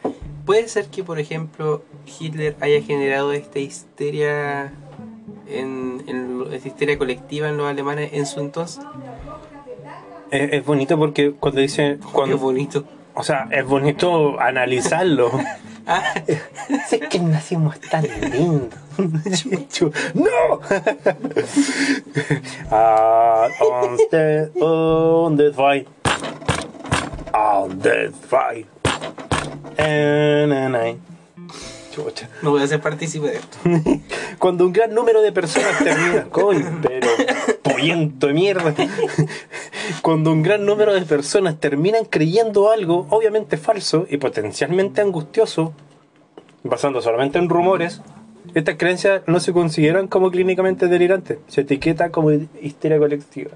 Puede ser que, por ejemplo, Hitler haya generado esta histeria en, en lo- esta histeria colectiva en los alemanes en su entonces. es, es bonito porque cuando dice. [LAUGHS] Cuando, Qué bonito. O sea, es bonito analizarlo. [LAUGHS] [LAUGHS] Ah, es que el nazismo es tan lindo. Chuchu. ¡No! Ah, on the, on the fight. On the fight. I. Chucha. no voy a ser partícipe de esto. [LAUGHS] Cuando un gran número de personas termina, [LAUGHS] coño, pero pollento de mierda. [LAUGHS] Cuando un gran número de personas terminan creyendo algo obviamente falso y potencialmente angustioso, basando solamente en rumores, estas creencias no se consideran como clínicamente delirantes, se etiqueta como histeria colectiva.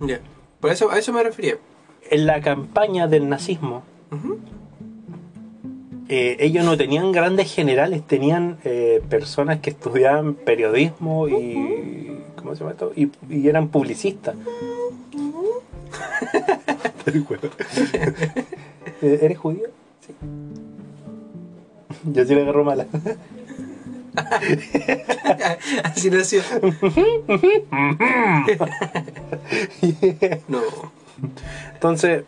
Ya. Por eso, a eso me refería. En la campaña del nazismo, eh, ellos no tenían grandes generales, tenían eh, personas que estudiaban periodismo y. ¿Cómo se llama esto? Y, y eran publicistas. [LAUGHS] Eh, ¿Eres judío? Sí. Yo sí le agarro mala. [LAUGHS] Así nació. [LAUGHS] no. Entonces,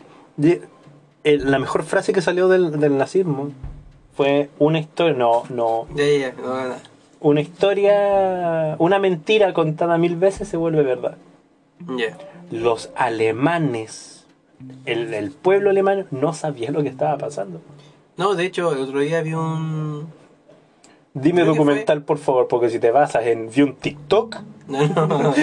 la mejor frase que salió del, del nazismo fue una historia. No, no. Una historia. Una mentira contada mil veces se vuelve verdad. Los alemanes, el, el pueblo alemán, no sabía lo que estaba pasando. No, de hecho, el otro día vi un. Dime documental, por favor, porque si te basas en vi un TikTok, [LAUGHS] No, no.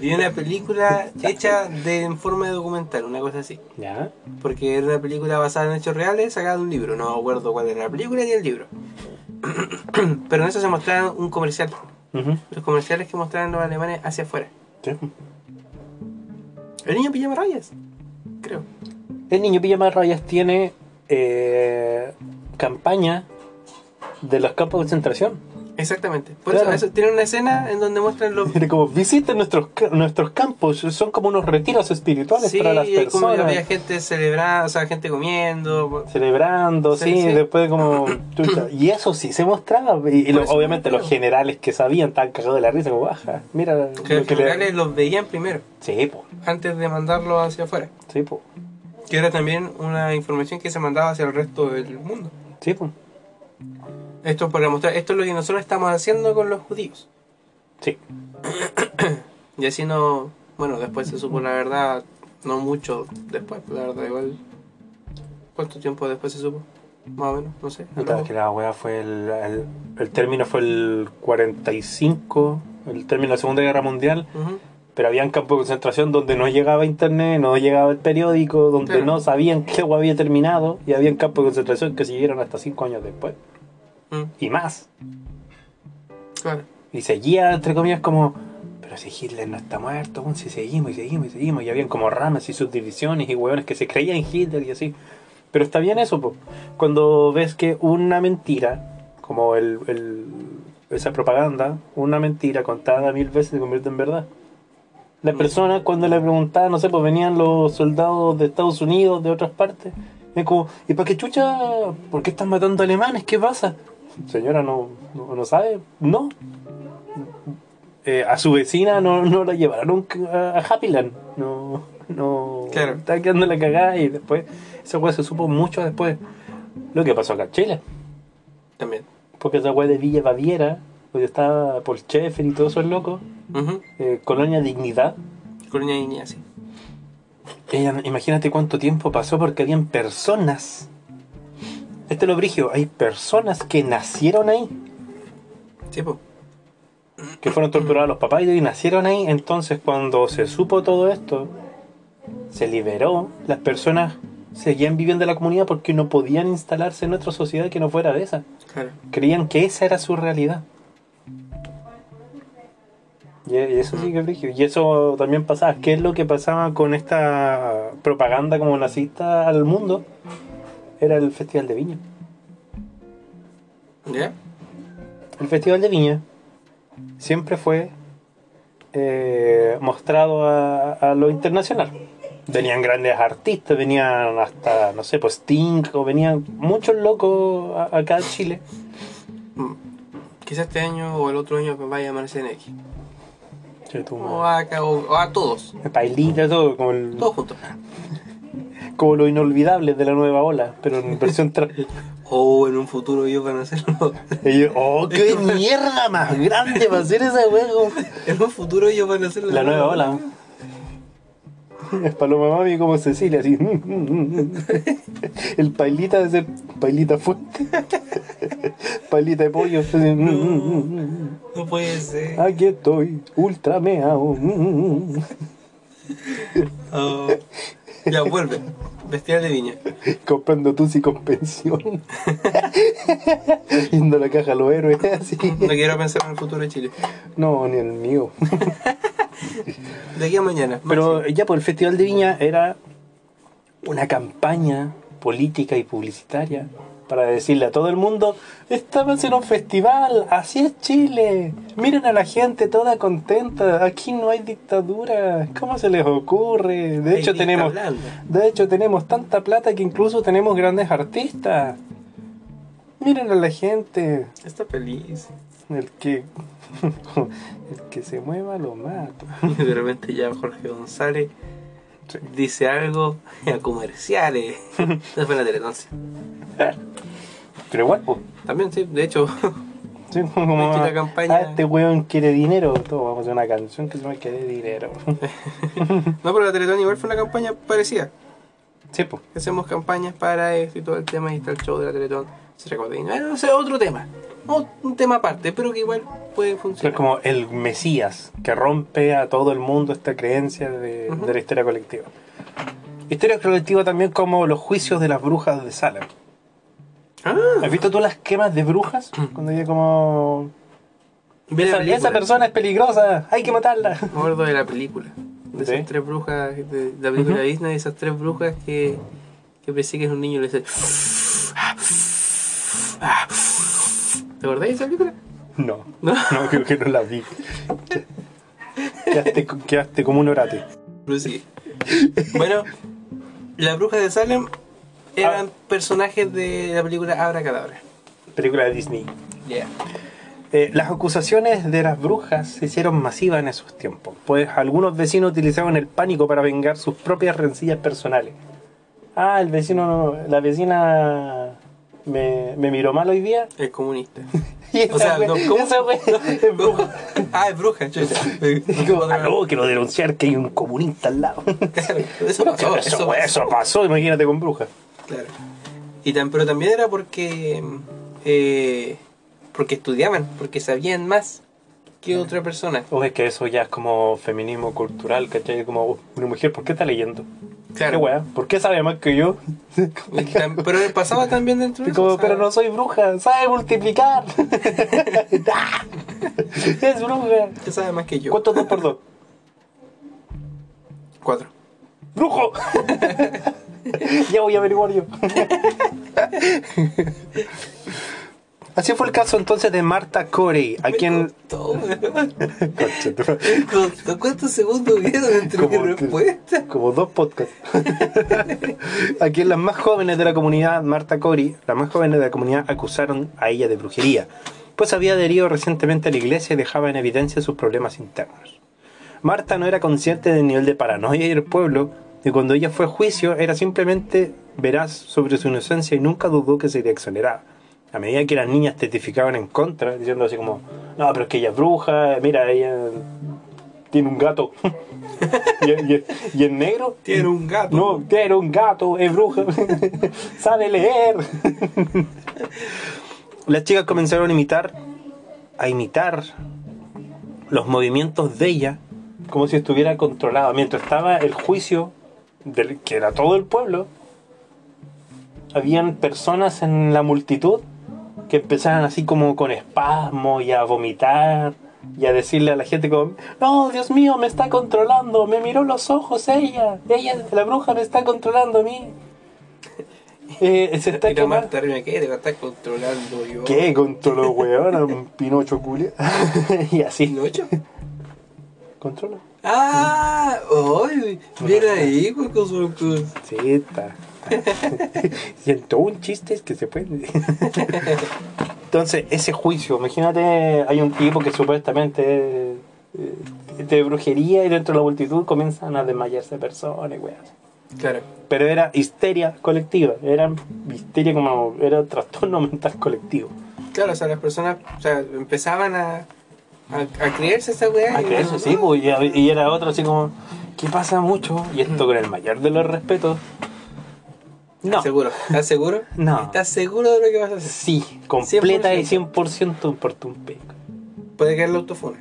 vi una película hecha de, en forma de documental, una cosa así. ¿ya? Porque era una película basada en hechos reales, sacada de un libro. No me acuerdo cuál era la película ni el libro. [CLEARS THROAT] Pero en eso se mostraba un comercial. Los comerciales que mostraban los alemanes hacia afuera. Sí. El niño pijama rayas. Creo. El niño pijama rayas tiene eh, campaña de los campos de concentración. Exactamente. Por Claro. eso, eso tiene una escena en donde muestran los. Como visiten nuestros, nuestros campos, son como unos retiros espirituales Sí, para las y como personas. había gente celebrando, o sea, gente comiendo. celebrando, Sí, sí, sí. después como... [CLEARS THROAT] Y eso sí se mostraba. Y, y lo- obviamente me los generales que sabían estaban cagados de la risa, como baja, mira... Que lo los que le- generales los veían primero, Sí, po, antes de mandarlos hacia afuera. sí, po, Que era también una información que se mandaba hacia el resto del mundo. sí, po. Esto para mostrar, esto es lo que nosotros estamos haciendo con los judíos. Sí. [CLEARS THROAT] Y así no, bueno, después se supo la verdad, no mucho después, la verdad, igual. ¿Cuánto tiempo después se supo? Más o menos, no sé. Puta, que la wea fue el, el, el término fue el 45, el término de la Segunda Guerra Mundial, Ujú. Pero había campos de concentración donde no llegaba internet, no llegaba el periódico, donde Claro. no sabían que agua había terminado, y había campos de concentración que siguieron hasta cinco años después. Mm, Y más. claro. Y seguía, entre comillas, como, pero si Hitler no está muerto, si seguimos y seguimos y seguimos, y habían como ramas y subdivisiones y hueones que se creían en Hitler y así. Pero está bien eso, po. cuando ves que una mentira, como el, el- esa propaganda, una mentira contada mil veces se convierte en verdad. La persona cuando le preguntaba, no sé, pues venían los soldados de Estados Unidos, de otras partes, y es como, ¿y para qué chucha? ¿Por qué están matando alemanes? ¿Qué pasa? Señora, ¿no, no, no sabe? No, eh, a su vecina no, no la llevaron a, a Happyland. No, no. Claro. Estaba quedando la cagada y después. Esa weá se supo mucho después. Lo que pasó acá en Chile. También. Porque esa weá de Villa Baviera, donde estaba Paul Schaeffer y todos esos locos, Ujú. eh, Colonia Dignidad. Colonia Guinea, sí. Ella, imagínate cuánto tiempo pasó porque habían personas. Este es lo brigio, hay personas que nacieron ahí. Sí, pues. que fueron torturados los papás y nacieron ahí. Entonces, cuando se supo todo esto, se liberó, las personas seguían viviendo en la comunidad porque no podían instalarse en otra sociedad que no fuera de esa. Claro. Creían que esa era su realidad. Y, eso sí que es. Y eso también pasaba. ¿Qué es lo que pasaba con esta propaganda como nazista al mundo? Era el Festival de Viña. ¿Ya? El Festival de Viña siempre fue eh, mostrado a, a lo internacional. Venían grandes artistas, venían hasta, no sé, pues Sting, o venían muchos locos a- acá a Chile. Mm. Quizás este año o el otro año me vaya a llamarse en X. Che, tu O acá, o, o a todos. Pailita, todo, como, el- Todos juntos. Como lo inolvidable de la nueva ola, pero en versión tra- [LAUGHS] O en un futuro ellos van a hacerlo. [LAUGHS] ¡Oh, qué mierda más grande va a ser ese juego! [LAUGHS] en un futuro ellos van a hacerlo. La nueva ola. Es Paloma Mami como Cecilia, así. El pailita de ser pailita fuerte. Pailita de pollo. así. No puede ser. Aquí estoy, ultra meao. Oh. Ya, vuelve. Bestial de viña. Comprando tusi con pensión. [LAUGHS] Yendo a la caja a los héroes, así. No quiero pensar en el futuro de Chile. No, ni el mío. [LAUGHS] De aquí a mañana. Pero ya por el Festival de Viña era una campaña política y publicitaria para decirle a todo el mundo, estamos en un festival, así es Chile, miren a la gente toda contenta, aquí no hay dictadura, ¿cómo se les ocurre? De hecho tenemos, de hecho tenemos tanta plata que incluso tenemos grandes artistas. Miren a la gente, Está feliz. el que [LAUGHS] el que se mueva lo mato. Y [LAUGHS] de repente ya Jorge González dice algo [LAUGHS] a comerciales. [LAUGHS] Esa fue la telenoncia. Pero igual, pues, También, sí, de hecho. [LAUGHS] Sí, como la campaña- ah, este weón quiere dinero, todo, vamos a hacer una canción que se me quede dinero. No, pero la Teletón igual fue una campaña parecida. sí, pues. Hacemos campañas para esto y todo el tema y está el show de la Teletón. Se recuerda. Y, bueno, ese es otro tema. Un tema aparte, pero que igual puede Es funcionar. como el Mesías que rompe a todo el mundo esta creencia de, de la historia colectiva. Historia colectiva también como los juicios de las brujas de Salem. Ah, ¿Has visto tú las quemas de brujas? Cuando hay como... Esa, esa persona es peligrosa, hay que matarla. Acuerdo de la película. De ¿Sí? esas tres brujas, de, de la película de Disney, esas tres brujas que, que persiguen a un niño y le dicen. ¿Te acordás de esa película? No, No. no, creo que no la vi. Quedaste, quedaste como un orate. Pero sí. Bueno, las brujas de Salem eran personajes de la película Abra Cadabra. Película de Disney. Yeah. Eh, las acusaciones de las brujas se hicieron masivas en esos tiempos, pues algunos vecinos utilizaban el pánico para vengar sus propias rencillas personales. Ah, el vecino, no- la vecina me, me miró mal hoy día. El comunista. [LAUGHS] O sea, no, ¿cómo? esa wea es bruja. Ah, es bruja, chucha. [LAUGHS] Como, ah, no, quiero denunciar que hay un comunista al lado. [LAUGHS] Eso pasó, eso, eso pasó. eso pasó, imagínate con brujas. Claro. Y tan, pero también era porque eh, porque estudiaban, porque sabían más que otra persona. O es que eso ya es como feminismo cultural, ¿cachai? Como "Oh, una mujer, ¿por qué está leyendo? Claro. ¿Qué weá? ¿Por qué sabe más que yo? Pero pasaba también dentro de [LAUGHS] eso. como, pero no soy bruja, sabe multiplicar. [LAUGHS] [LAUGHS] es bruja. ¿Qué sabe más que yo? ¿Cuánto dos por dos? Cuatro. ¡Brujo! ya voy a averiguar yo. Así fue el caso entonces de Marta Corey, a quien... Todo, [LAUGHS] Concha tu- ¿Cu- ¿Cuántos segundos vieron entre mi Como que- respuesta? Como dos podcasts. [LAUGHS] a quien las más jóvenes de la comunidad, Marta Corey, las más jóvenes de la comunidad acusaron a ella de brujería, pues había adherido recientemente a la iglesia y dejaba en evidencia sus problemas internos. Marta no era consciente del nivel de paranoia del pueblo y cuando ella fue a juicio era simplemente veraz sobre su inocencia y nunca dudó que sería exonerada. A medida que las niñas testificaban en contra, diciendo así como, no, pero es que ella es bruja, mira, ella tiene un gato. [LAUGHS] y, y- y el negro Tiene un gato. no, tiene un gato, es bruja, [LAUGHS] sabe leer. [LAUGHS] Las chicas comenzaron a imitar, a imitar los movimientos de ella como si estuviera controlada. Mientras estaba el juicio, del, que era todo el pueblo, habían personas en la multitud que empezaban así como con espasmo y a vomitar y a decirle a la gente como, no, Dios mío, me está controlando, me miró los ojos ella, ella, la bruja me está controlando a mí. [LAUGHS] Eh, se está quemando. ¿qué? Te estar controlando yo. ¿Qué? Controló, weón, Pinocho culia. [LAUGHS] y así. ¿Pinocho? Controló. ¡Ah! ¡Ay! Mira ahí, su con- Sí, está. [LAUGHS] y en todo un chiste es que se puede. Entonces, ese juicio, imagínate, hay un tipo que supuestamente eh, de brujería y dentro de la multitud comienzan a desmayarse personas, weón. Claro. Pero era histeria colectiva, era histeria como, era trastorno mental colectivo. Claro, o sea, las personas o sea, empezaban a, a, a creerse esa weá. Y eso sí, pues, y era otro así como, ¿qué pasa mucho? Y esto con el mayor de los respetos. No, ¿Seguro? ¿Estás seguro? No. ¿Estás seguro de lo que vas a hacer? sí, completa y 100%. 100% importa un pico. Puede caer la autofuna.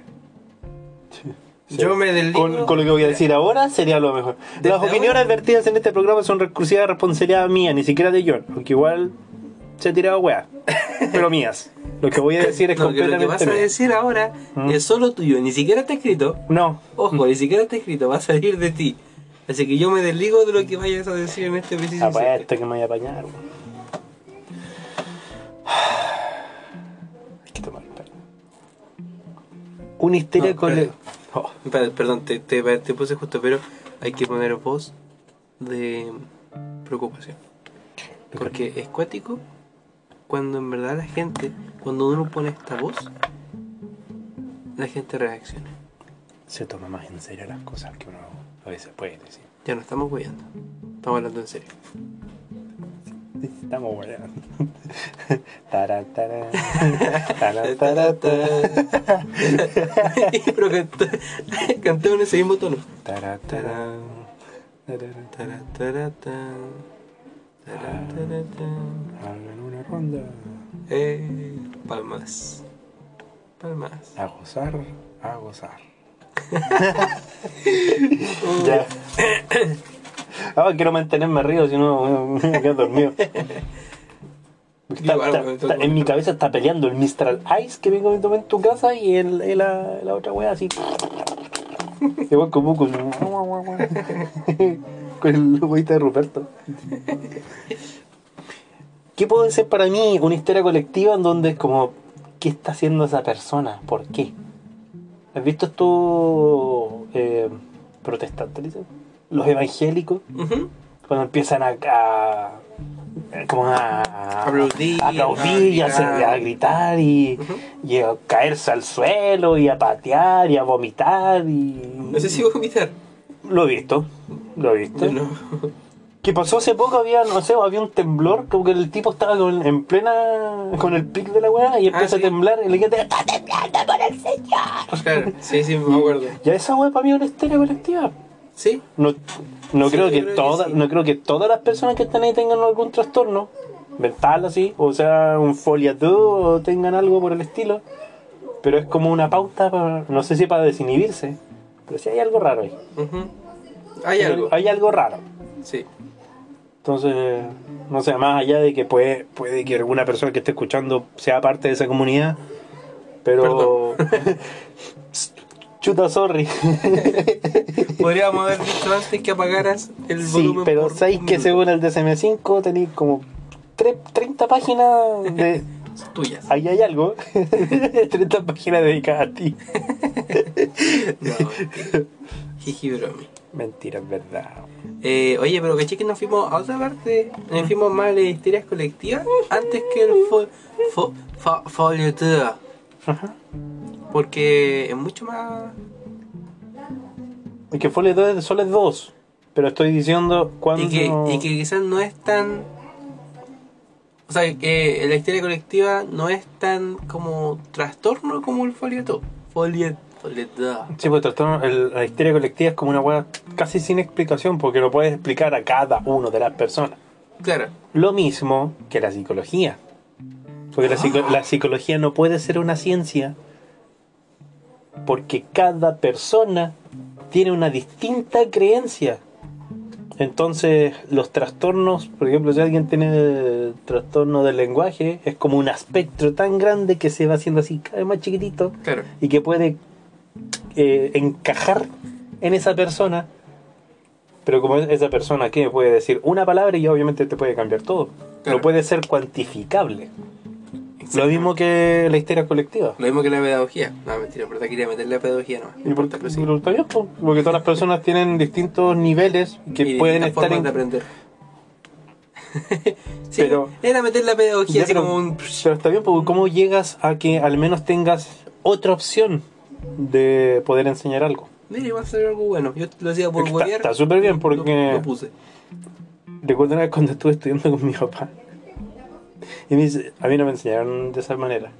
Yo me desligo. Con, con lo que voy a decir ahora sería lo mejor. Desde Las opiniones ahora- vertidas en este programa son exclusiva de responsabilidad mía, ni siquiera de John, aunque igual se ha tirado weá. Pero mías. Lo que voy a [LAUGHS] decir es No, que lo que completamente vas a decir ahora ¿Mm? es solo tuyo, ni siquiera está escrito. No, Ojo, ni siquiera está escrito, va a salir de ti. Así que yo me desligo de lo que vayas a decir en este preciso apuesto que me voy a apañar. weón. Hay que tomar pelo. Una histeria No, con... espérate. Oh, Espera, Perdón, te, te, te puse justo, pero hay que poner voz de preocupación. Porque es cuático cuando en verdad la gente, cuando uno pone esta voz, la gente reacciona. se toma más en serio las cosas que uno a veces puede decir. Ya no estamos guiando, estamos hablando en serio. Estamos buenos. [LAUGHS] Tarán, tarán. Tarán, [LAUGHS] tarán, tarán. [LAUGHS] pero cantó, cantó en ese mismo tono. Tarán, tarán. Tarán, tan. Hagan una ronda. Eh, palmas. Palmas. A gozar, a gozar. [LAUGHS] ya. Ah, quiero mantenerme arriba, si no me quedar dormido. Está- está- está- en mi cabeza está peleando el Mistral Ice que vengo viendo en tu casa y, el, la, la otra wea así. Igual como con el huevita de Ruperto. ¿Qué puede ser para mí una historia colectiva en donde es como, ¿qué está haciendo esa persona? ¿Por qué? ¿Has visto estos eh, protestantes? Los evangélicos, cuando empiezan a, a- como a, Aplaudir, a aplaudir y a, a hacer- gritar. a gritar y, y a caerse al suelo y a patear y a vomitar y No sé si voy a vomitar. lo he visto lo he visto no. Que pasó hace poco había no sé había un temblor como que el tipo estaba con- en plena con el pic de la weá y empieza Ah, sí. a temblar y le queda está temblando por el señor Claro, sí, sí, me acuerdo. ya esa weá para mí es una histeria colectiva Sí, no, no Sí, creo que creo que todas sí. no creo que todas las personas que están ahí tengan algún trastorno mental así o sea un foliatú o tengan algo por el estilo pero es como una pauta, para- no sé si para desinhibirse, pero sí hay algo raro ahí. Hay algo. Hay algo raro. Sí. Entonces, no sé, más allá de que puede, puede que alguna persona que esté escuchando sea parte de esa comunidad, pero... [LAUGHS] Chuta, sorry. [LAUGHS] Podríamos haber dicho antes que apagaras el Sí, volumen. pero por sabéis que según el DSM5 tenéis como tre- 30 páginas de... tuyas. Ahí hay algo. [LAUGHS] 30 páginas dedicadas a ti. No. Jiji bromi. Mentira, es verdad. Eh, oye, pero caché que nos fuimos a otra parte, nos fuimos más a las histerias colectivas antes que el fo, fo, fo- folleteo. Porque es mucho más. Es que Folio 2 solo es 2. Pero estoy diciendo cuando... Y que, y que quizás no es tan. O sea, que la histeria colectiva no es tan como trastorno como el folieto. Foliet, folieto. Sí, pues trastorno, el- la histeria colectiva es como una hueá casi sin explicación porque lo puedes explicar a cada uno de las personas. Claro. Lo mismo que la psicología. Porque la, psico- la psicología no puede ser una ciencia porque cada persona tiene una distinta creencia. Entonces, los trastornos, por ejemplo, si alguien tiene trastorno del lenguaje, es como un espectro tan grande que se va haciendo así cada vez más chiquitito Claro. y que puede eh, encajar en esa persona. Pero como es- esa persona que puede decir una palabra y obviamente te puede cambiar todo. Claro. No puede ser cuantificable. Lo mismo que la histeria colectiva. Lo mismo que la pedagogía. No, mentira, por verdad quería meter la pedagogía nomás. Y por- pero está bien, po, porque todas las personas tienen distintos niveles que Y pueden estar formas en... de aprender. [LAUGHS] Sí, Pero- era meter la pedagogía así pero, como un. pero está bien, porque ¿cómo llegas a que al menos tengas otra opción de poder enseñar algo? Mira, iba a ser algo bueno. Yo lo hacía por huevear, está súper bien porque- Lo, lo puse. Recuerdo una vez cuando estuve estudiando con mi papá. Y me dice, a mí no me enseñaron de esa manera.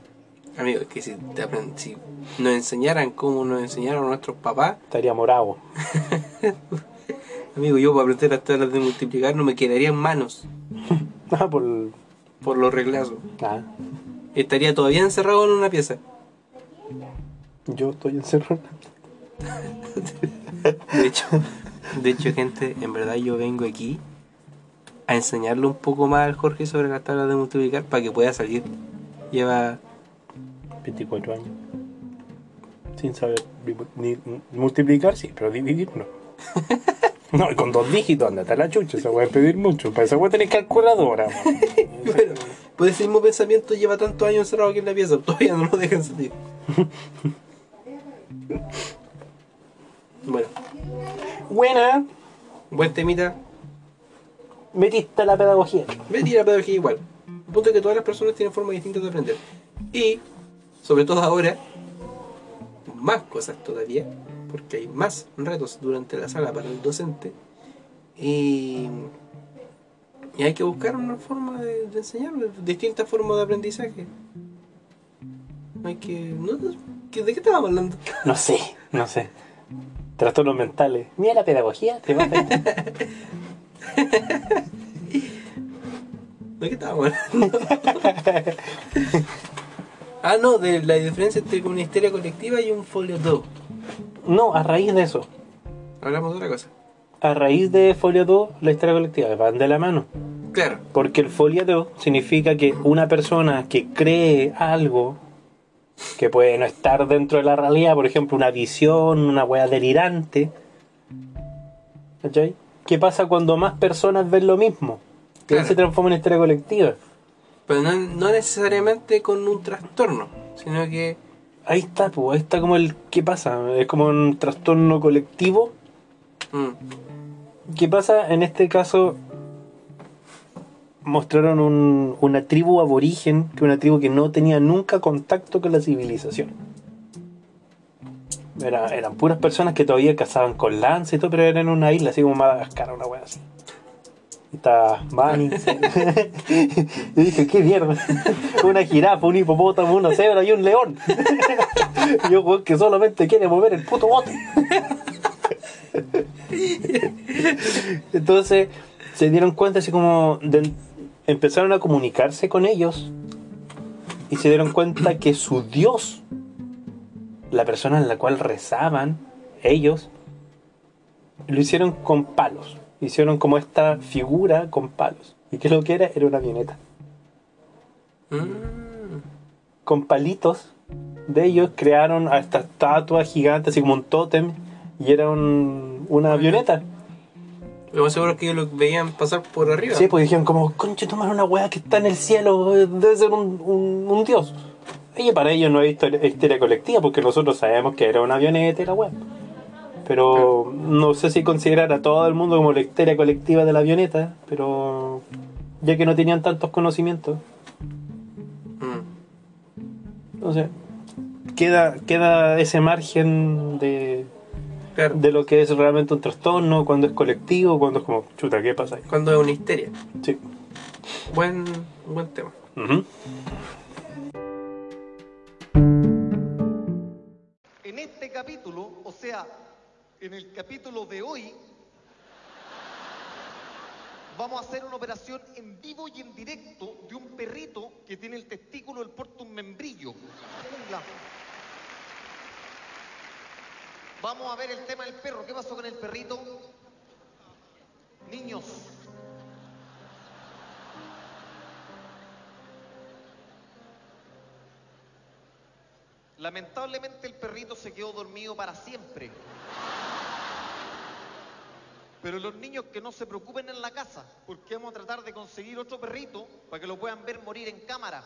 Amigo, es que si, te si nos enseñaran como nos enseñaron nuestros papás, [LAUGHS] Estaría morado. amigo, yo para aprender las tablas de multiplicar no me quedaría en manos [LAUGHS] Ah, por... por los reglazos. Ah, Estaría todavía encerrado en una pieza. Yo estoy encerrado. De hecho, de hecho, gente, en verdad yo vengo aquí a enseñarle un poco más al Jorge sobre las tablas de multiplicar para que pueda salir. Lleva 24 años. Sin saber ni, multiplicar, sí, pero dividir no. [LAUGHS] No, y con dos dígitos, andate a la chucha, se puede pedir mucho. Para eso voy a tener calculadora. Bueno, [LAUGHS] pues ese mismo pensamiento lleva tantos años encerrado aquí en la pieza, todavía no lo dejan salir. [LAUGHS] bueno, Buena, buen temita. metiste la pedagogía. Me tira pedagogía igual. El punto es que todas las personas tienen formas distintas de aprender. Y, sobre todo ahora, más cosas todavía, porque hay más retos durante la sala para el docente. Y, y hay que buscar una forma de, de enseñar, distintas formas de aprendizaje. Hay que... no, ¿De qué estábamos hablando? [LAUGHS] No sé, no sé. Trastornos mentales. Mira la pedagogía, te va a afectar. [LAUGHS] ¿De qué estábamos hablando? [LAUGHS] ah, no, de la diferencia entre una histeria colectiva y un folio 2. No, a raíz de eso. Hablamos de otra cosa. A raíz de folio 2, la historia colectiva van de la mano. Claro. Porque el folio 2 significa que una persona que cree algo que puede no estar dentro de la realidad, por ejemplo, una visión, una wea delirante. ¿Cachai? ¿Qué pasa cuando más personas ven lo mismo? Que Claro. se transforma en historia colectiva. Pero no, no necesariamente con un trastorno, sino que Ahí está, pues, ahí está como el ¿qué pasa? Es como un trastorno colectivo. mm, ¿Qué pasa? En este caso mostraron un- una tribu aborigen, que una tribu que no tenía nunca contacto con la civilización. Era- eran puras personas que todavía cazaban con lanza y todo, pero eran en una isla, así como Madagascar, una wea así. Y Está Bunny. [LAUGHS] [LAUGHS] y dije, ¿qué mierda? [LAUGHS] una jirafa, un hipopótamo, una cebra y un león. y yo, weón, que solamente quiere mover el puto bote. Entonces se dieron cuenta así como del- empezaron a comunicarse con ellos y se dieron cuenta que su dios la persona en la cual rezaban, ellos, lo hicieron con palos. Hicieron como esta figura con palos. ¿Y qué es lo que era? Era una avioneta. Mm. Con palitos de ellos crearon a esta estatua gigante, así como un tótem, y era un- una avioneta. Lo más seguro es que ellos lo veían pasar por arriba. Sí, pues dijeron como, conche, tomar una weá que está en el cielo, eh, debe ser un, un, un dios. Y para ellos no es historia, historia colectiva, porque nosotros sabemos que era una avioneta y la weá. Pero no sé si considerar a todo el mundo como la histeria colectiva de la avioneta, pero ya que no tenían tantos conocimientos. Mm. Entonces, queda, queda ese margen de, Claro. de lo que es realmente un trastorno, cuando es colectivo, cuando es como, chuta, ¿qué pasa ahí? Cuando es una histeria. Sí. Buen, buen tema. En este capítulo, o sea, en el capítulo de hoy, vamos a hacer una operación en vivo y en directo de un perrito que tiene el testículo del porte de un membrillo. Vamos a ver el tema del perro. ¿Qué pasó con el perrito? Niños. Lamentablemente el perrito se quedó dormido para siempre. Pero los niños que no se preocupen en la casa, porque vamos a tratar de conseguir otro perrito para que lo puedan ver morir en cámara.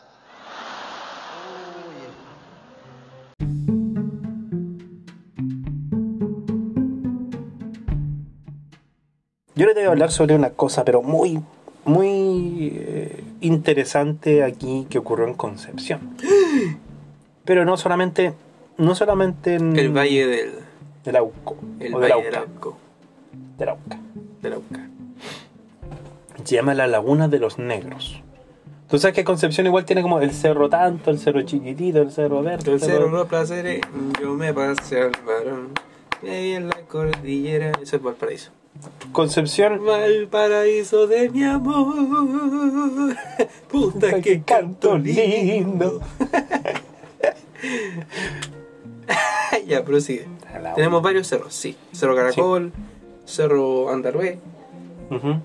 Yo les voy a hablar sobre una cosa, pero muy, muy eh, interesante aquí que ocurrió en Concepción. Pero no solamente, no solamente en El valle del. del Auco, El o del valle del Auca, Arco. del Auca. Del Auca. Se llama la Laguna de los Negros. Tú sabes que Concepción igual tiene como el cerro tanto, el cerro chiquitito, el cerro verde. El cerro no placeres, yo me pasé al varón. Vi en la cordillera. Eso es Valparaíso. Concepción, Valparaíso de mi amor. [LAUGHS] Puta que canto lindo. [LAUGHS] ya, prosigue. Tenemos varios cerros, sí. Cerro Caracol, Cerro Andarué. Ujú.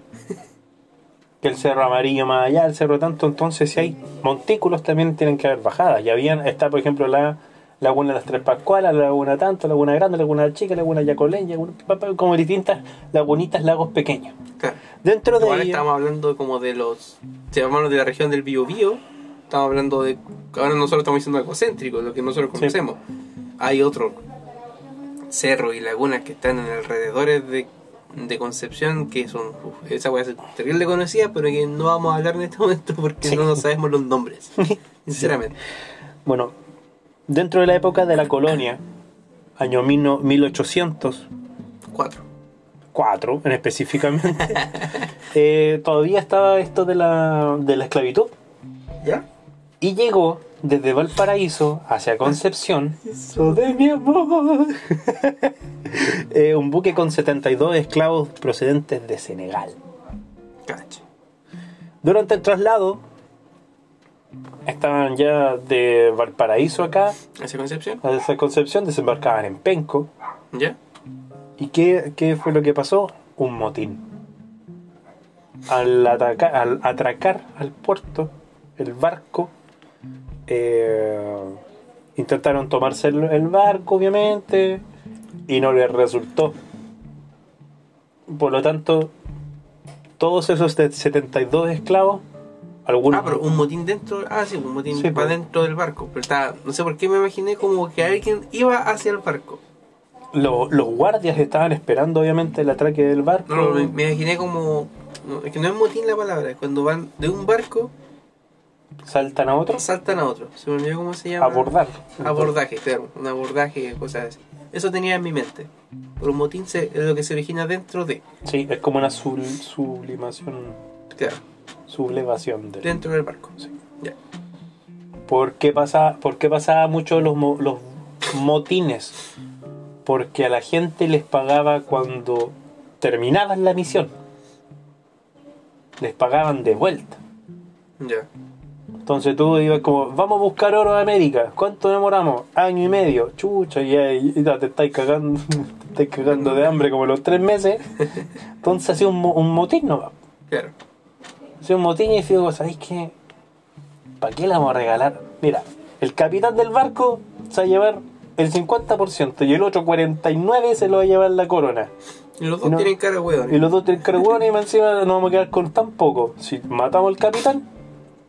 que el cerro amarillo más allá, el cerro tanto, entonces si hay montículos también tienen que haber bajadas. Y habían, está por ejemplo la laguna de las Tres Pascualas, la laguna tanto, laguna grande, laguna chica, laguna Yacolén, laguna- como distintas lagunitas, lagos pequeños. Claro. Dentro de Igual estamos hablando como de los. Hablamos de la región del Biobío, estamos hablando de. Ahora nosotros estamos diciendo algo céntrico, lo que nosotros Sí. conocemos. Hay otros cerros y lagunas que están en alrededores de, de Concepción que son. uf, esa voy a ser terrible conocida, pero que no vamos a hablar en este momento porque Sí. no nos sabemos los nombres. [LAUGHS] Sinceramente. Bueno, dentro de la época de la colonia, año mil- 1804 Cuatro. en específicamente, [LAUGHS] eh, todavía estaba esto de la, de la esclavitud. ¿Ya? Y llegó desde Valparaíso hacia Concepción. [LAUGHS] Eso de mi amor. [LAUGHS] Eh, un buque con 72 esclavos procedentes de Senegal. Durante el traslado, estaban ya de Valparaíso acá, ¿Hacia Concepción? hacia Concepción, desembarcaban en Penco. ¿Ya? ¿Y qué, qué fue lo que pasó? Un motín. Al, ataca- al atracar al puerto, el barco, eh, intentaron tomarse el, el barco, obviamente, y no les resultó. Por lo tanto, todos esos de 72 esclavos, algunos... Ah, pero un motín dentro. Ah, sí, un motín Sí, para pues. dentro del barco. Pero está, no sé por qué me imaginé como que alguien iba hacia el barco. lo- los guardias estaban esperando, obviamente, el atraque del barco. No, me, me imaginé como. no, es que no es motín la palabra, es cuando van de un barco, Saltan a otros. saltan a otro. Se me olvidó cómo se llama. Abordar. Abordaje, claro. Un abordaje, cosas así. Eso tenía en mi mente. Pero un motín se- es lo que se origina dentro de. Sí, es como una sublimación, Claro, sublevación del, dentro del barco. Sí. Ya. ¿Por qué pasa, por qué pasaba mucho los, mo- los motines? Porque a la gente les pagaba cuando terminaban la misión. Les pagaban de vuelta. Ya. Entonces tú ibas como, vamos a buscar oro de América. ¿Cuánto demoramos? Año y medio. Chucha, y ahí ya te estáis cagando, [LAUGHS] te estáis cagando de hambre como los tres meses. [LAUGHS] Entonces hacía un motín, ¿no? Claro. Un motín y digo, ¿sabéis qué? ¿Para qué le vamos a regalar? Mira, el capitán del barco se va a llevar el 50% y el otro 49% se lo va a llevar la corona. Y los dos No. tienen cara. Y los dos tienen cargones y encima nos vamos a quedar con tan poco. Si matamos al capitán,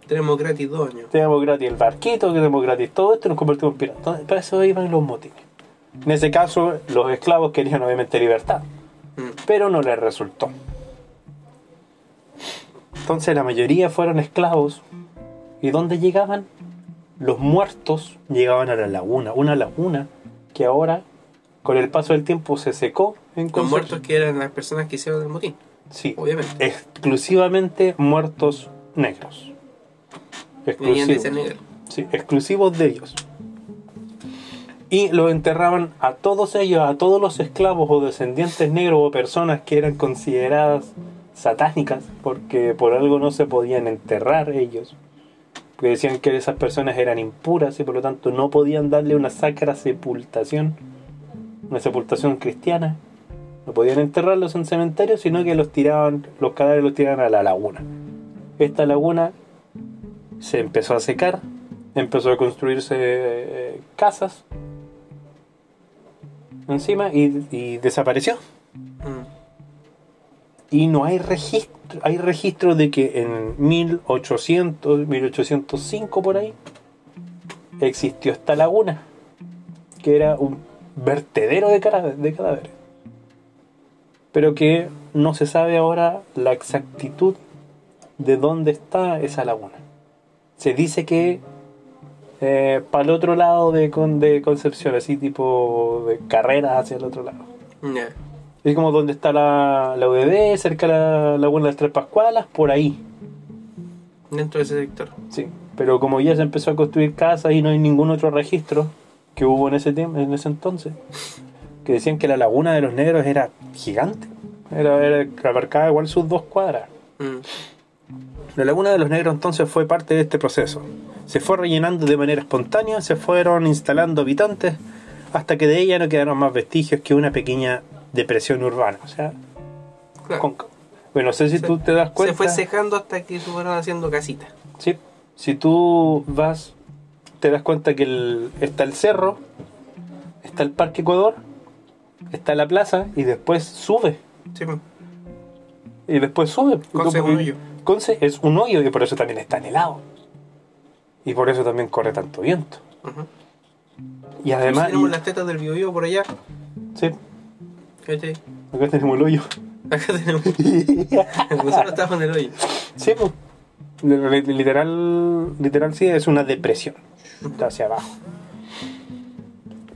Tenemos gratis dos años. tenemos gratis el barquito, tenemos gratis todo esto y nos convertimos en piratas. Para eso iban los motines. En ese caso, los esclavos querían obviamente libertad, Mm. pero no les resultó. Entonces la mayoría fueron esclavos. ¿Y dónde llegaban? Los muertos llegaban a la laguna. Una laguna que ahora, con el paso del tiempo, se secó en Los muertos que eran las personas que hicieron el motín. Sí, Obviamente. exclusivamente muertos negros. Venían de Exclusivos. Senegal. Sí, exclusivos de ellos. Y los enterraban a todos ellos, a todos los esclavos o descendientes negros o personas que eran consideradas satánicas, porque por algo no se podían enterrar ellos. Decían que esas personas eran impuras y por lo tanto no podían darle una sacra sepultación, una sepultación cristiana. No podían enterrarlos en cementerios, sino que los tiraban, los cadáveres los tiraban a la laguna. Esta laguna se empezó a secar, empezó a construirse eh, casas encima y, y desapareció. Mm. Y no hay registro, hay registro de que en 1800, 1805 por ahí, existió esta laguna, que era un vertedero de cadáveres. Pero que no se sabe ahora la exactitud de dónde está esa laguna. Se dice que para el otro lado de, de Concepción, así tipo de carrera hacia el otro lado. Ya. Es como donde está la, la UDD, cerca de la Laguna de las Tres Pascualas, por ahí. Dentro de ese sector. Sí. Pero como ya se empezó a construir casas y no hay ningún otro registro que hubo en ese tiempo, en ese entonces, que decían que la Laguna de los Negros era gigante. Era, era abarcaba igual sus dos cuadras. Mm. La Laguna de los Negros entonces fue parte de este proceso. Se fue rellenando de manera espontánea, se fueron instalando habitantes, hasta que de ella no quedaron más vestigios que una pequeña depresión urbana. O sea, Claro. con- bueno, no sé si tú te das cuenta. Se fue secando hasta que se fueron haciendo casitas. Sí, si tú vas, te das cuenta que el- está el cerro, está el Parque Ecuador, está la plaza y después sube. Sí, pues. Y después sube. Conce es un hoyo. Conce es un hoyo y por eso también está helado. Y por eso también corre tanto viento. Y además, tenemos las tetas del Biobío por allá. sí, ¿Cachai? acá tenemos el hoyo. Acá tenemos. [LAUGHS] Nosotros estamos en el hoyo. Sí, pues. Li- Literal, literal sí, es una depresión. Está hacia abajo.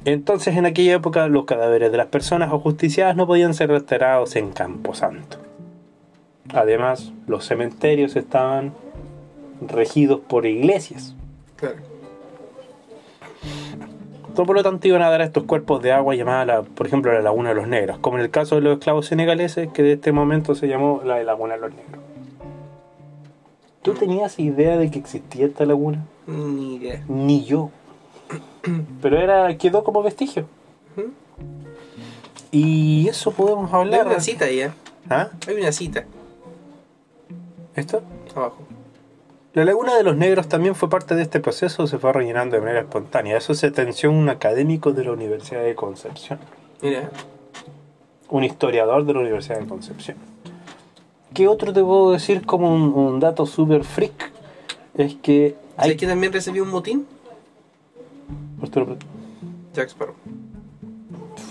Entonces, en aquella época, los cadáveres de las personas ajusticiadas no podían ser enterrados en Camposanto. Además, los cementerios estaban regidos por iglesias. Claro. Todo por lo tanto iban a dar a estos cuerpos de agua llamada, la- por ejemplo, la Laguna de los Negros, como en el caso de los esclavos senegaleses, que de este momento se llamó la Laguna de los Negros. ¿Tú tenías idea de que existía esta laguna? Ni idea. Ni yo. [CLEARS THROAT] Pero era quedó como vestigio. Y eso podemos Hay hablar. una cita ahí, ¿eh? ¿Ah? Hay una cita ¿Esto? abajo. La Laguna de los Negros también fue parte de este proceso, se fue rellenando de manera espontánea. Eso se atenció un académico de la Universidad de Concepción. Mira, un historiador de la Universidad de Concepción. ¿Qué otro te puedo decir como un, un dato super freak? Es que hay ¿sabes que también recibió un motín? Arturo, Jack Sparrow.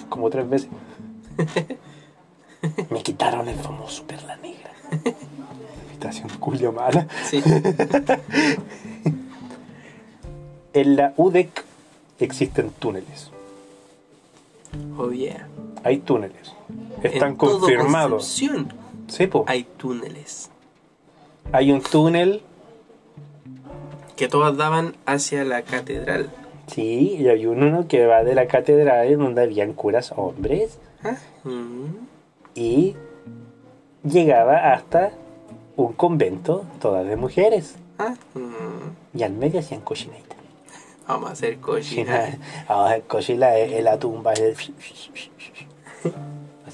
como tres veces. [LAUGHS] Me quitaron el famoso Perla Negra. [LAUGHS] Imitación [LAUGHS] Julio Mala. Sí. [LAUGHS] En la UDEC existen túneles. Oh, yeah. Hay túneles. Están En confirmados. Sí, po. hay túneles Hay un túnel. que todas daban hacia la catedral. Sí, y hay uno que va de la catedral donde habían curas hombres. Ah, mm. y llegaba hasta un convento, todas de mujeres. Ah, mm. Y al medio hacían cochinadita. Vamos a hacer Cochina. cochina. Vamos a hacer en la tumba. Hacen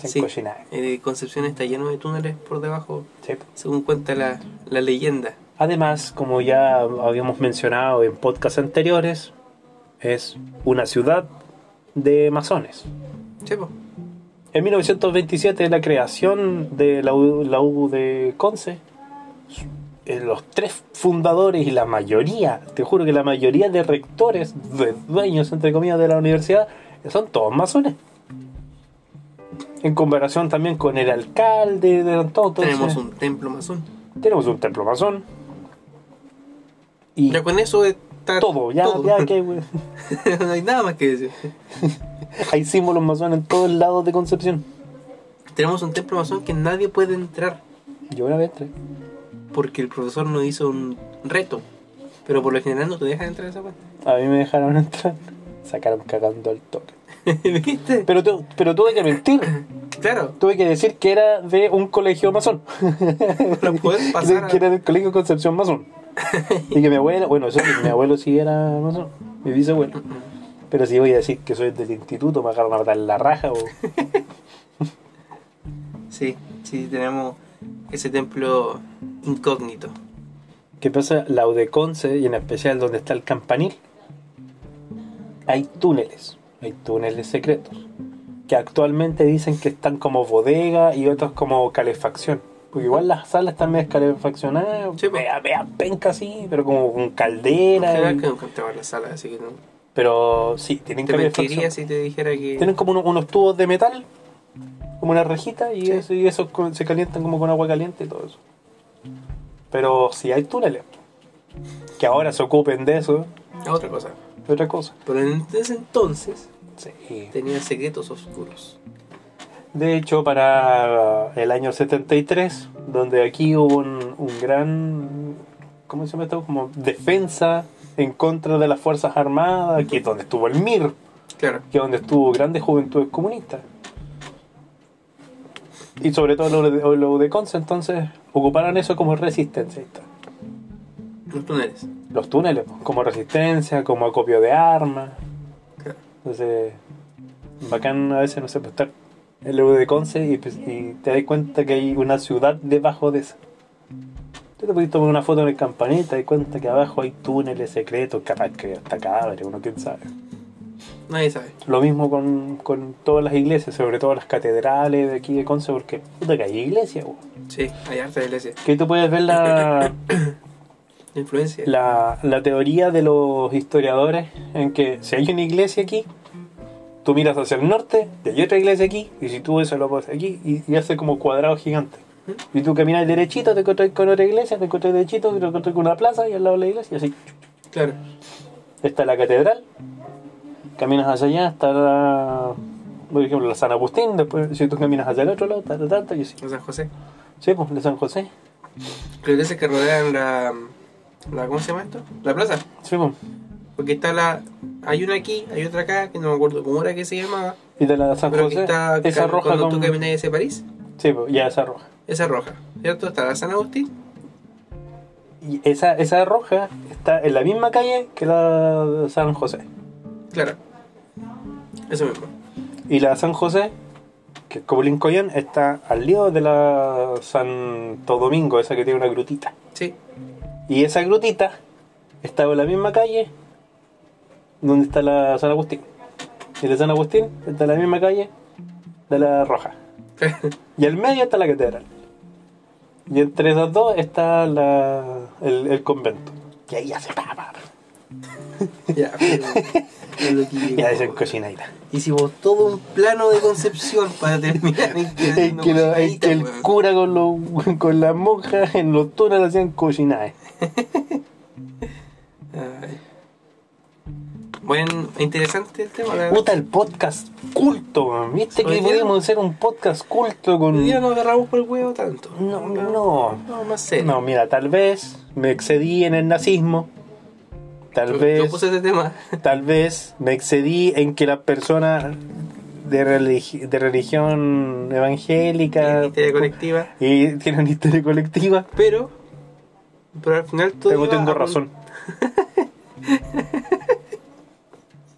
Sí. Eh, Concepción está lleno de túneles por debajo, Sí. según cuenta la, la leyenda. Además, como ya habíamos mencionado en podcasts anteriores, es una ciudad de masones. Sí, po. En 1927, la creación de la U, la U de Conce, eh, los tres fundadores y la mayoría, te juro que la mayoría de rectores, de dueños, entre comillas, de la universidad, son todos masones. En comparación también con el alcalde, de todo, Tenemos un templo masón. tenemos un templo masón. Y Ya con eso está todo, ya, todo. ya que [LAUGHS] no hay nada más que decir. [LAUGHS] hay símbolos masones en todos lados de Concepción. Tenemos un templo masón que nadie puede entrar Yo una vez entré. Porque el profesor nos hizo un reto. Pero por lo general no te dejan entrar a esa parte. A mí me dejaron entrar. Sacaron cagando al toque. [LAUGHS] ¿Viste? Pero, tu- pero tuve que mentir. Claro, Tuve que decir que era de un colegio masón. no puedes [LAUGHS] pasar. a- que era del colegio Concepción masón. y que mi abuela, bueno, eso mi abuelo sí era masón. Mi bisabuelo. Pero si voy a decir que soy del instituto, me agarran a matar la raja. O... [LAUGHS] Sí, sí, tenemos ese templo incógnito. ¿Qué pasa? La Udeconce, y en especial donde está el campanil, hay túneles, hay túneles secretos, que actualmente dicen que están como bodega y otros como calefacción. Porque igual las salas están medio calefaccionadas, Sí, vea, vea, penca así, pero como con caldera. Era y- que nunca entraba a la sala, así que no. Pero sí, tienen Te calefacción. si te dijera que. Tienen como uno- unos tubos de metal, como una rejita, y Sí. eso, y eso con- se calientan como con agua caliente y todo eso. Pero sí hay túneles, que ahora se ocupen de eso, Es otra cosa. otra cosa. Pero en ese entonces Sí. tenía secretos oscuros. De hecho, para el año 73, donde aquí hubo un, un gran, ¿cómo se llama esto? Como defensa en contra de las Fuerzas Armadas, aquí es donde estuvo el MIR, Claro. que es donde estuvo grandes juventudes comunistas. Y sobre todo lo de, lo de Conce, entonces ocuparon eso como resistencia. Los túneles. Los túneles, como resistencia, como acopio de armas. Claro. Entonces, bacán a veces, no sé, pues estar en el de Conce y, pues, y te das cuenta que hay una ciudad debajo de esa. Tú te puedes tomar una foto en el campanita y te das cuenta que abajo hay túneles secretos, capaz que hasta cabre, uno quién sabe. Nadie sabe. Lo mismo con, con todas las iglesias, sobre todo las catedrales de aquí de Conce, porque puta que hay iglesias, weón. Sí, hay harta iglesia. Que tú puedes ver la, [COUGHS] influencia. la, la teoría de los historiadores en que si hay una iglesia aquí, tú miras hacia el norte y hay otra iglesia aquí, y si tú eso lo pones aquí, y, y hace como cuadrado gigante. Y tú caminas derechito, te encuentras con otra iglesia, te encuentras derechito, te encuentras con una plaza y al lado de la iglesia, y así. Claro. Está la catedral, caminas hacia allá, está la, por ejemplo, la San Agustín, después si tú caminas hacia el otro lado, ta, ta, ta, ta, y así. En San José. Sí, pues, de San José. Las iglesias que rodean la, la. ¿Cómo se llama esto? La plaza. Sí, pues. Porque está la. Hay una aquí, hay otra acá, que no me acuerdo cómo era que se llamaba. Y de la San Pero José, está. esa roja cuando con... tú caminas hacia París, Sí, pues, ya esa roja. esa roja. ¿Cierto? Está la San Agustín. Y esa, esa roja está en la misma calle que la de San José. Claro. Eso mismo. Y la San José, que es como Lincoln, está al lado de la Santo Domingo, esa que tiene una grutita. Sí. Y esa grutita está en la misma calle donde está la San Agustín. Y la San Agustín está en la misma calle de la Roja. [LAUGHS] Y al medio está la catedral. Y entre esas dos está la, el, el convento. Y ahí ya se pa, pa, pa. [LAUGHS] ya, pero. es lo que Ya llegamos. es en cocinadita. Hicimos todo un plano de concepción para terminar en que, Es que, lo- es que el weón. cura con, los con las monjas en los túneles hacían cochinadas. [LAUGHS] Ay. Buen, interesante el tema. Puta, el podcast culto, man. ¿viste que día- podíamos hacer un podcast culto con... Hoy día no agarramos por el huevo tanto. No, no. No, más serio. No, mira, tal vez me excedí en el nazismo. Tal yo, vez, yo puse ese tema. [LAUGHS] tal vez me excedí en que las personas de, religi- de religión evangélica Histeria colectiva. y tienen historia colectiva. Pero, pero al final todo Tengo, tengo razón. [LAUGHS]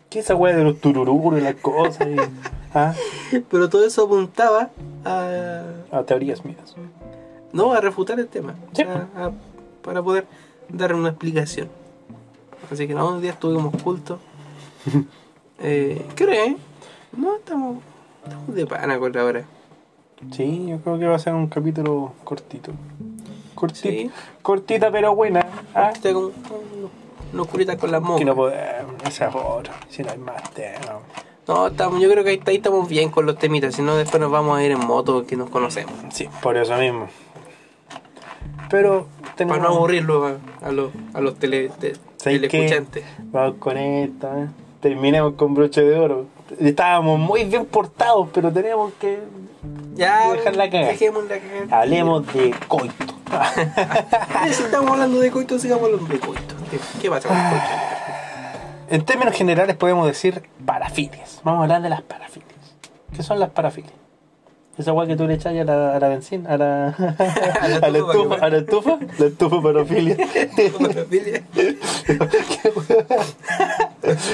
¿Qué es esa weá de los turururos y las cosas? y- [LAUGHS] ¿Ah? Pero todo eso apuntaba a. A teorías mías. No, a refutar el tema. Sí. A- a- para poder dar una explicación. Así que no, un día estuvimos cultos. [LAUGHS] eh, ¿Qué hora es? No, estamos, estamos de pana con la hora. Sí, yo creo que va a ser un capítulo cortito. Sí. Cortita pero buena. ¿ah? Está con, con unos curitas con las Que moscas. no podemos, esa hora, si no hay más tema. No, estamos, yo creo que ahí, ahí estamos bien con los temitas. Si no, después nos vamos a ir en moto que nos conocemos. Sí, por eso mismo. Pero tenemos... Para no aburrirlo a, a los, a los tele, te- ¿Sabes qué? teleescuchantes. Vamos con esta. ¿eh? Terminemos con broche de oro. Estábamos muy bien portados, pero tenemos que Ya, dejarla cagar. dejémosla cagar. Hablemos de coito. [LAUGHS] Si estamos hablando de coito, sigamos hablando de coito. ¿Qué, pasa con coito? En términos generales podemos decir parafilias. Vamos a hablar de las parafilias. ¿Qué son las parafilias? Esa guay que tú le echas a la, a la benzina, a la, [LAUGHS] a la, estufa, que- a la estufa, la estufa parafilia. [LAUGHS] Parafilia. [LAUGHS]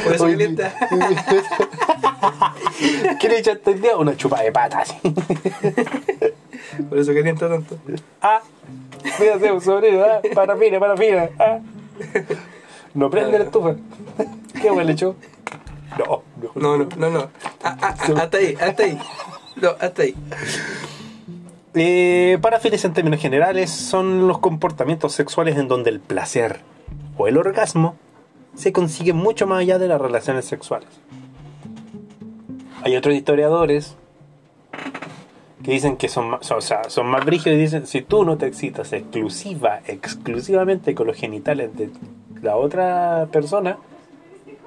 Por eso Oye, calienta. ¿Qué le echaste hoy día? Una chupa de patas. Por eso calienta tanto. Ah, fíjate, un sobrino, ah, parafilia, parafilia. Ah. No prende la estufa. ¿Qué huele le echó? No, No, no, no, no. Ah, ah, ah, hasta ahí, hasta ahí. No, hasta ahí. Eh, en términos generales son los comportamientos sexuales en donde el placer o el orgasmo se consigue mucho más allá de las relaciones sexuales. Hay otros historiadores que dicen que son más, o sea, son más brígidos y dicen si tú no te excitas exclusiva, exclusivamente con los genitales de la otra persona,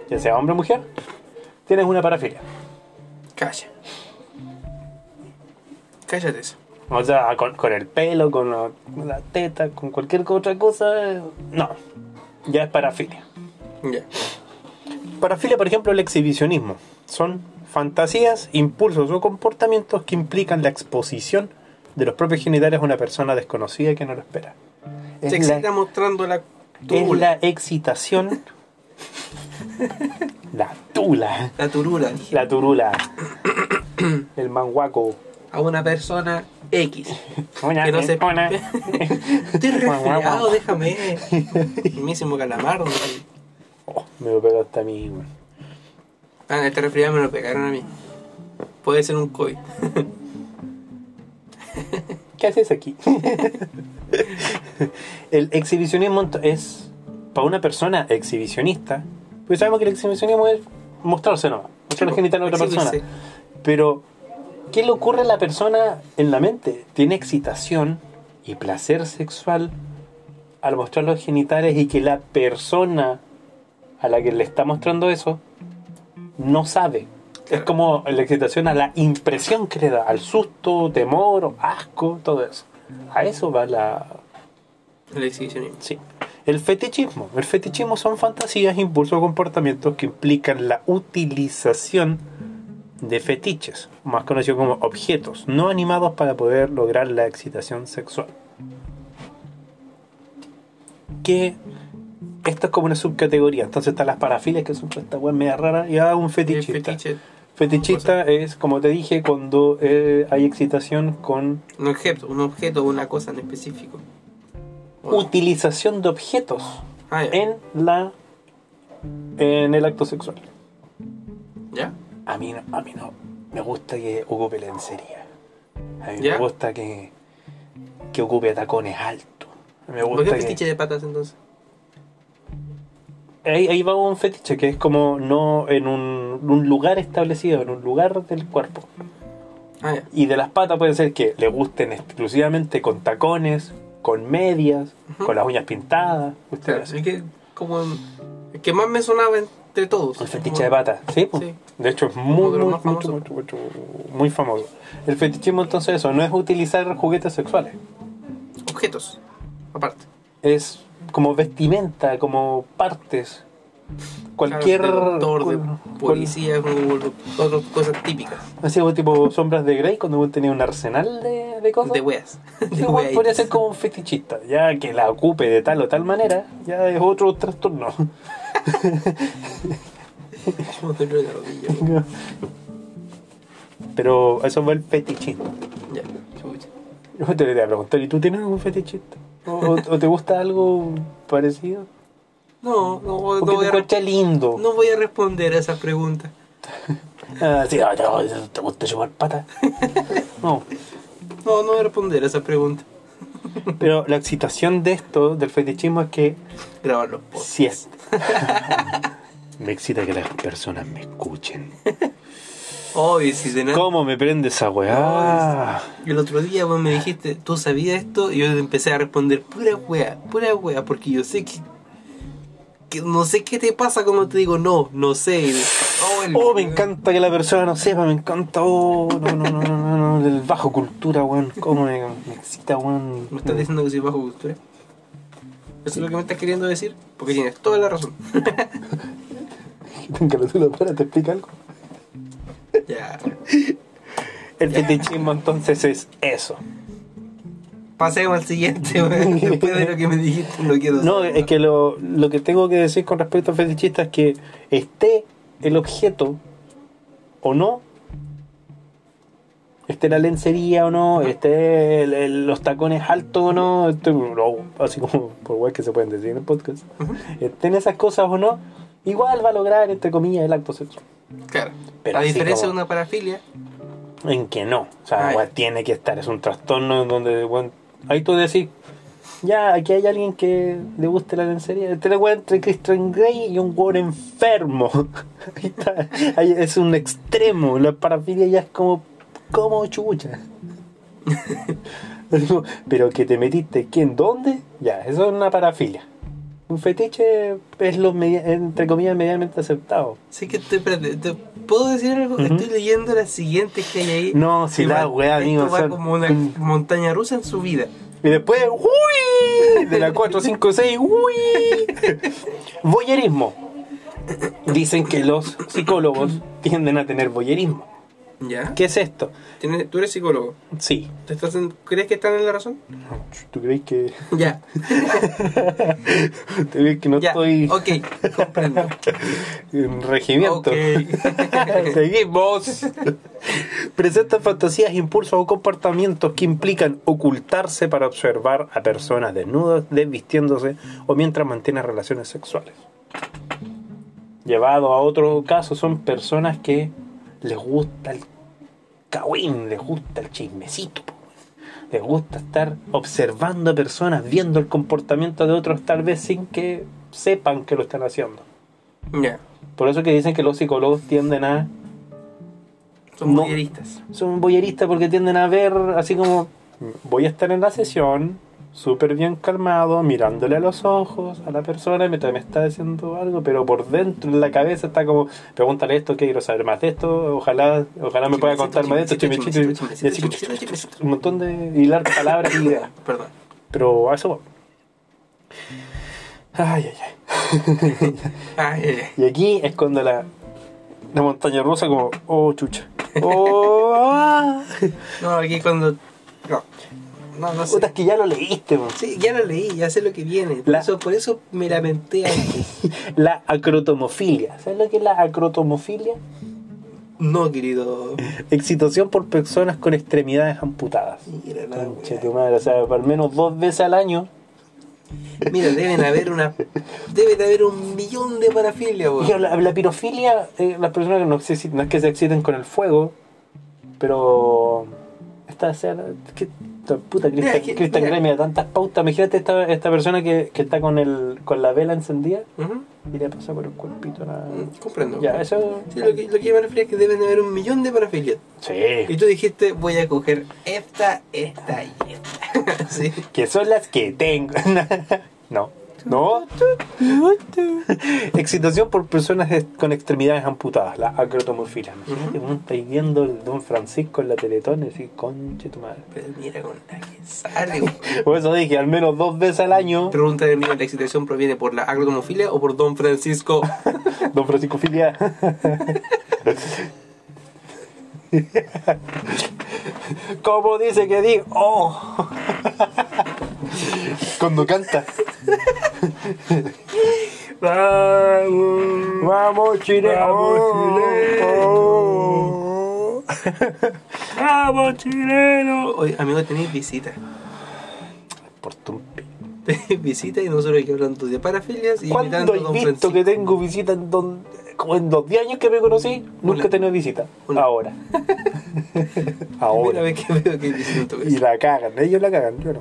ya sea hombre o mujer, tienes una parafilia. Calla. Cállate eso. O sea, con, con el pelo, con la, con la teta, con cualquier otra cosa, eh, no. Ya es parafilia. Ya. Parafilia, por ejemplo, el exhibicionismo. Son fantasías, impulsos o comportamientos que implican la exposición de los propios genitales a una persona desconocida que no lo espera. Es Se la- excita mostrando la es turula. la excitación. [LAUGHS] la tula. La turula. La turula. el manguaco. A una persona X. [LAUGHS] Una Que no se... persona. [LAUGHS] Estoy [LAUGHS] resfriado, déjame. Mismísimo calamardo. Oh, me lo pegó hasta a mí, weón. Ah, este resfriado me lo pegaron a mí. Puede ser un COVID. ¿Qué haces aquí? el exhibicionismo es para una persona exhibicionista, pues sabemos que el exhibicionismo es mostrarse nomás, mostrar los genitales a otra persona. Pero, ¿qué le ocurre a la persona en la mente? Tiene excitación y placer sexual al mostrar los genitales y que la persona a la que le está mostrando eso no sabe. Es como la excitación a la impresión que le da, al susto, temor, asco, todo eso. A eso va la... El exhibicionismo. Sí. El fetichismo. El fetichismo son fantasías, impulsos o comportamientos que implican la utilización de fetiches, más conocidos como objetos, no animados para poder lograr la excitación sexual. Que esto es como una subcategoría. Entonces están las parafilias, que son esta web media rara, y hay un fetichista. fetiche. Fetichista es, como te dije, cuando eh, hay excitación con Un objeto, un objeto o una cosa en específico. Utilización de objetos Ah, en la en el acto sexual. ¿Ya? A mí no, a mí no me gusta que ocupe lencería. A mí ¿Ya? me gusta que que ocupe tacones altos. Me ¿Por qué gusta que fetiche de patas entonces? ahí, ahí va un fetiche que es como no en un, un lugar establecido, en un lugar del cuerpo. Ah. Y de las patas puede ser que le gusten exclusivamente con tacones, con medias, con las uñas pintadas. Claro, Ustedes. es que como el que más me sonaba entre todos. El fetiche de patas, ¿sí? pues. Sí. De hecho es muy, los muy, mucho, mucho, famoso. El fetichismo entonces eso, no es utilizar juguetes sexuales. Objetos. Aparte. Es como vestimenta, como partes. Cualquier... Claro, doctor, de cual- policía, como otras cosas típicas. Así como tipo sombras de Grey cuando tenía un arsenal de, de cosas. De weas. [LAUGHS] De weas. podría ser como un fetichista, ya que la ocupe de tal o tal manera, ya es otro trastorno. Pero eso fue el fetichismo. Ya, chucha. Yo te quería preguntar, ¿y tú tienes algún fetichista? ¿O, te gusta algo parecido? No, no, voy- ¿O no voy a lindo? No voy a responder a esa pregunta. [LAUGHS] Ah, sí, ah, ¿te gusta chupar pata? [LAUGHS] No. No, no voy a responder a esa pregunta. Pero la excitación de esto, del fetichismo, es que Grabar los posts. si es... [LAUGHS] me excita que las personas me escuchen. Obvio, si de nada. ¿Cómo me prende esa weá? Y el otro día vos me dijiste, ¿tú sabías esto? Y yo empecé a responder, pura wea, pura wea, porque yo sé que, que no sé qué te pasa cuando te digo no, no sé. Oh, el- Oh, me encanta que la persona no sepa, me encanta. Oh, no, no, no, no, no, no, del bajo cultura, weón. ¿Cómo me, me excita, weón? ¿Me estás diciendo que soy bajo cultura? ¿Eso es lo que me estás queriendo decir? Porque tienes toda la razón. La para, te explica algo. ya. El fetichismo entonces es eso. Pasemos al siguiente, weón. [LAUGHS] Después de lo que me dijiste, no quiero No, saber es que lo, lo que tengo que decir con respecto al fetichista es que esté el objeto o no, esté la lencería o no, esté el- el- los tacones altos o no, esté- no, así como por igual que se pueden decir en el podcast, estén esas cosas o no, igual va a lograr, entre comillas, el acto sexual. Claro. Pero a diferencia como- de una parafilia, En que no, o sea, tiene que estar, es un trastorno en donde, weón, ahí tú decís, ya, aquí hay alguien que le guste la lencería, este es weón entre Christian Grey y un weón enfermo, [LAUGHS] ahí está, es un extremo, la parafilia ya es como, como chucha. [LAUGHS] Pero que te metiste, ¿quién? ¿Dónde? Ya, eso es una parafilia. Un fetiche es lo, media- entre comillas, medianamente aceptado. sí que estoy, ¿te puedo decir algo? Estoy leyendo las siguientes que hay ahí. No, si la esto amigo, va como una montaña rusa en su vida. Y después, ¡uy! De la 4, 5, 6, ¡uy! Voyerismo. Dicen que los psicólogos tienden a tener voyerismo. ¿Ya? ¿Qué es esto? ¿Tienes- ¿Tú eres psicólogo? Sí. ¿Te estás en- ¿Crees que están en la razón? ¿Tú crees que, Ya, [LAUGHS] ¿tú crees que no ya. estoy Ok, comprendo. [LAUGHS] en regimiento? Ok. [LAUGHS] Seguimos. Presentan fantasías, impulsos o comportamientos que implican ocultarse para observar a personas desnudas, desvistiéndose o mientras mantienen relaciones sexuales. Llevado a otro caso, son personas que les gusta el les gusta el chismecito. po. Les gusta estar observando a personas, viendo el comportamiento de otros, tal vez sin que sepan que lo están haciendo. Por eso que dicen que los psicólogos tienden a son No. son boyeristas porque tienden a ver así como voy a estar en la sesión súper bien calmado mirándole a los ojos a la persona mientras me está diciendo algo pero por dentro en la cabeza está como pregúntale esto quiero saber más de esto ojalá ojalá me pueda contar más de esto un montón de hilar palabras y ideas [LAUGHS] Perdón. pero a eso voy. ay ay ay [LAUGHS] Ay, ay, ay. y aquí es cuando la la montaña rusa como oh chucha oh ah. No, aquí cuando. No, no, sé. Puta, es que ya lo leíste. Sí, ya lo leí, ya sé lo que viene. Por, La- eso, por eso me lamenté [LAUGHS] antes. La acrotomofilia. ¿Sabes lo que es la acrotomofilia? No, querido. Excitación por personas con extremidades amputadas. Mira, la Conche wea. tu madre, o sea, al menos dos veces al año. Mira, deben haber una. Debe de haber un millón de weón. La, la pirofilia, eh, las personas que no, se no es que se exciten con el fuego, pero. Esta, o sea, que, puta Cristian Cristian mira. Grey me da tantas pautas. Imagínate esta, esta persona que, que está con el con la vela encendida y le pasa por el cuerpito. la- mm, Comprendo. Ya, eso. Sí, lo, que, lo que yo me refiero es que deben de haber un millón de parafilias. Y Sí. tú dijiste, voy a coger esta, esta y esta. [LAUGHS] sí. que son las que tengo. [LAUGHS] no. No. [LAUGHS] Excitación por personas con extremidades amputadas, la acrotomofilia. Uno está ahí viendo el Don Francisco en la Teletón y decís, conche tu madre. Pero mira con la que sale. [LAUGHS] Por eso dije, al menos dos veces al año, Pregunta de mí, ¿la excitación proviene por la acrotomofilia o por Don Francisco? [LAUGHS] Don Francisco Filia. Como dice que digo, oh. Cuando canta. Vamos. Vamos, Chile. Vamos, Oh. Vamos, chileno. Oye, amigo, tenéis visita. Por tumpi. Tenéis visita y nosotros aquí hablando de parafilias y ¿Cuándo imitando a he Don visto Francisco. que tengo visita en don... como en los 10 años que me conocí? Nunca he tenido visita. Ahora. [LAUGHS] Ahora. vez que veo que hay visita en tu Y la cagan, ellos la cagan, yo no.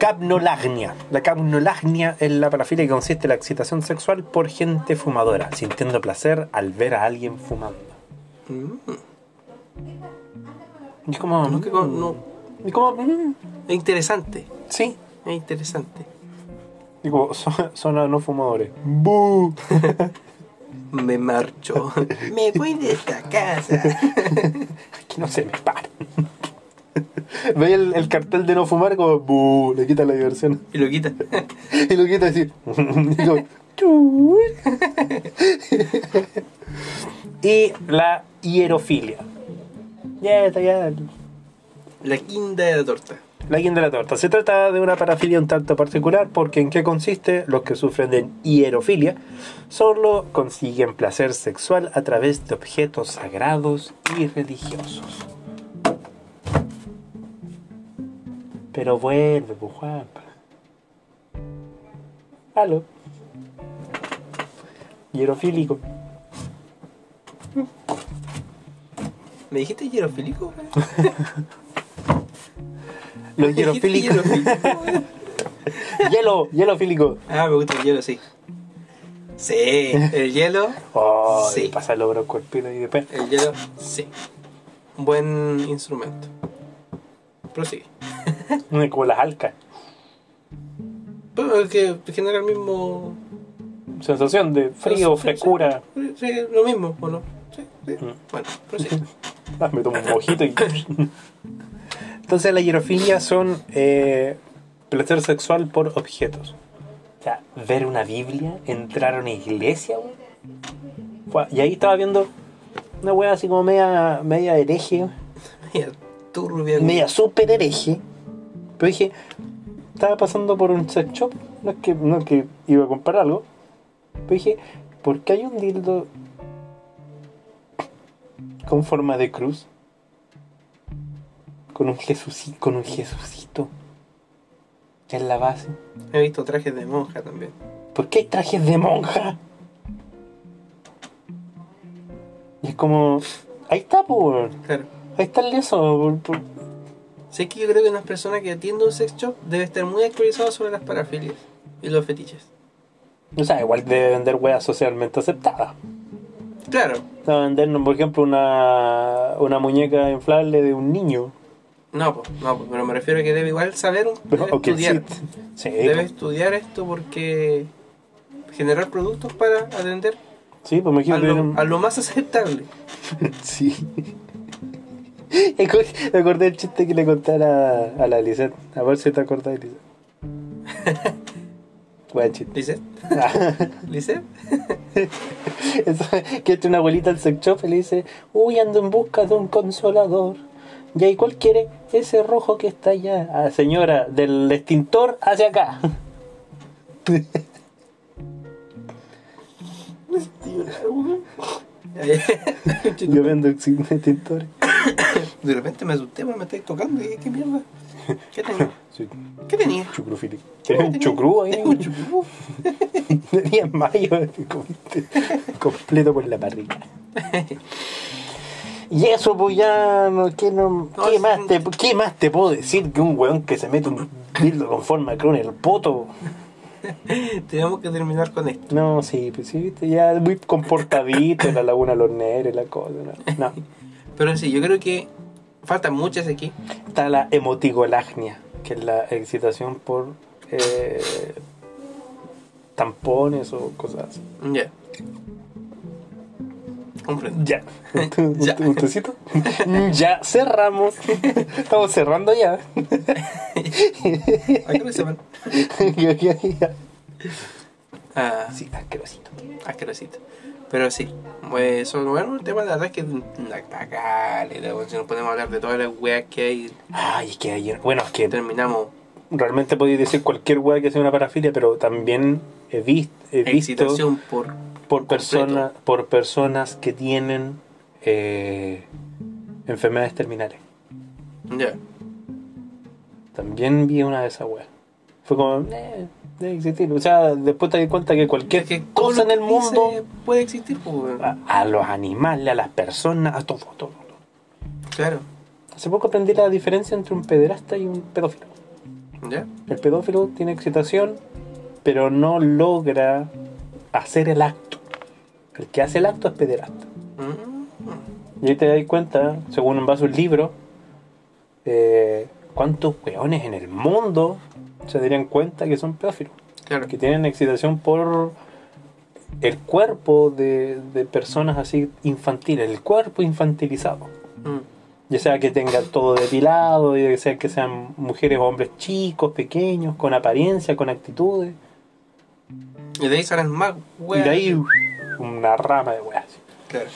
Capnolagnia. La capnolagnia es la parafilia que consiste en la excitación sexual por gente fumadora, sintiendo placer al ver a alguien fumando. Mm. Y como, No, que con- no. y como, mm, Es interesante. sí, Es interesante. como, [LAUGHS] son, son no fumadores. ¡Bú! [LAUGHS] Me marcho. [LAUGHS] Me voy de esta casa. Que no se me para. [LAUGHS] Ve el, el cartel de no fumar como, ¡bú! Le quita la diversión. Y lo quita. [LAUGHS] Y lo quita así. [LAUGHS] Y la hierofilia. Ya está, ya. La quinta de la torta. La guinda de la torta. Se trata de una parafilia un tanto particular porque en qué consiste los que sufren de hierofilia solo consiguen placer sexual a través de objetos sagrados y religiosos. Pero vuelve, pues. Aló. Hierofílico. ¿Me dijiste hierofílico? [LAUGHS] Los hierofílicos. [LAUGHS] Hielo, hielofílico. Ah, me gusta el hielo, sí. Sí, el hielo. Oh, Sí. pasa el obro cuerpino y después. El hielo, sí. Un buen instrumento. Prosigue. [LAUGHS] Como las alcas. Pero es que genera el mismo. Sensación de frío, frescura. Sí, lo mismo, ¿o no? Sí, sí. Mm. Bueno, prosigue. [LAUGHS] Ah, me tomo un mojito y. [LAUGHS] Entonces, la hierofilia son eh, placer sexual por objetos. O sea, ver una Biblia, entrar a una iglesia, güey. Y ahí estaba viendo una wea así como media, media hereje, Media turbia. media super hereje. Pero dije, estaba pasando por un sex shop, no es que, no es que iba a comprar algo. Pero dije, ¿por qué hay un dildo con forma de cruz? Con un Jesucito, con un Jesucito. Que es la base. He visto trajes de monja también. ¿Por qué hay trajes de monja? Y es como. Ahí está, pues. Claro. Ahí está el lienzo. por- por- Sé que yo creo que una persona que atiende un sex shop debe estar muy actualizado sobre las parafilias y los fetiches. O sea, igual debe vender weas socialmente aceptadas. Claro. Va a vender, por ejemplo, una, una muñeca inflable de un niño. No, pues, no, po, pero me refiero a que debe igual saber, un- debe O que estudiar. sí. Sí, Debe estudiar esto porque generar productos para atender Sí, pues me a quiero lo, a lo más aceptable. [LAUGHS] Sí. [LAUGHS] Me acor- me acordé del chiste que le contara a, la Lisette. A ver si te acordás, Lisette. [LAUGHS] Buen chiste. ¿Lisette? [LAUGHS] ¿Lisette? Eso, que entra una abuelita al sex shop y le dice, uy, ando en busca de un consolador. ¿Y ahí cuál quiere? Ese rojo que está allá. Ah, señora, del extintor hacia acá. Yo vendo extintores. [COUGHS] De repente me asusté porque me estáis tocando. ¿Qué, qué mierda? ¿Qué tenía? [LAUGHS] Sí, ¿Qué tenía? chucrufílico. ¿Tienes un chucrú ahí? Tengo un chucrú. Tenía mayo completo por la parrilla. [LAUGHS] Y eso, pues ya, no, ¿qué, no, ¿qué, más te, ¿qué más te puedo decir que un weón que se mete un dildo con forma de en el poto? [LAUGHS] Tenemos que terminar con esto. No, sí, pues sí, ya muy comportadito en la laguna Los Negros y la cosa. No. no. Pero sí, yo creo que faltan muchas aquí. Está la emotigolagnia, que es la excitación por eh, tampones o cosas así. Ya. Comprendo. Ya. ¿Un, [LAUGHS] Ya. un tecito? ya cerramos. Estamos cerrando ya. ¿A qué hora se van? [LAUGHS] Ya, ya, ya. Ah, sí, asquerosito. asquerosito. Pero sí, pues, eso, bueno, el tema de la verdad es que una cagada, si nos podemos hablar de todas las weas que hay, Ay, es que ayer. Bueno, es que terminamos realmente podéis decir cualquier weá que sea una parafilia, pero también he, vis- he visto por por, persona, por personas que tienen eh, enfermedades terminales. Ya. También vi una de esas weas. Fue como, eh, debe existir. O sea, después te das cuenta que cualquier cosa en el mundo, puede existir, pues, a, a los animales, a las personas, a todo, todo, todo. Claro. Hace poco aprendí la diferencia entre un pederasta y un pedófilo. ¿Ya? El pedófilo tiene excitación, pero no logra hacer el acto. El que hace el acto es pederasta. Mm. Y ahí te das cuenta, según vas a un libro, eh, cuántos weones en el mundo se darían cuenta que son pedófilos. Claro. Que tienen excitación por el cuerpo de, de personas así infantiles, el cuerpo infantilizado. Mm. Ya sea que tengan todo depilado, ya sea que sean mujeres o hombres chicos, pequeños, con apariencia, con actitudes. Y de ahí salen más Y weas. de ahí una rama de weas. Claro.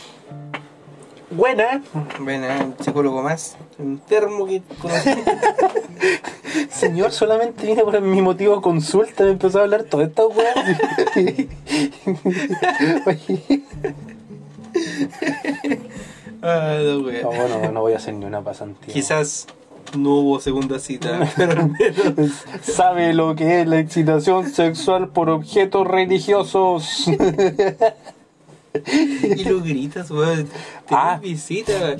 Buena. Eh, un psicólogo más enfermo que conocí. [LAUGHS] Señor, solamente vine por mi motivo de consulta, me empezó a hablar [LAUGHS] ah, no, wea. No, bueno, no voy a hacer ni una pasantía. Quizás no hubo segunda cita, [LAUGHS] pero al menos Sabe lo que es la excitación sexual por objetos religiosos. [LAUGHS] y lo gritas, weón. Ah. visita.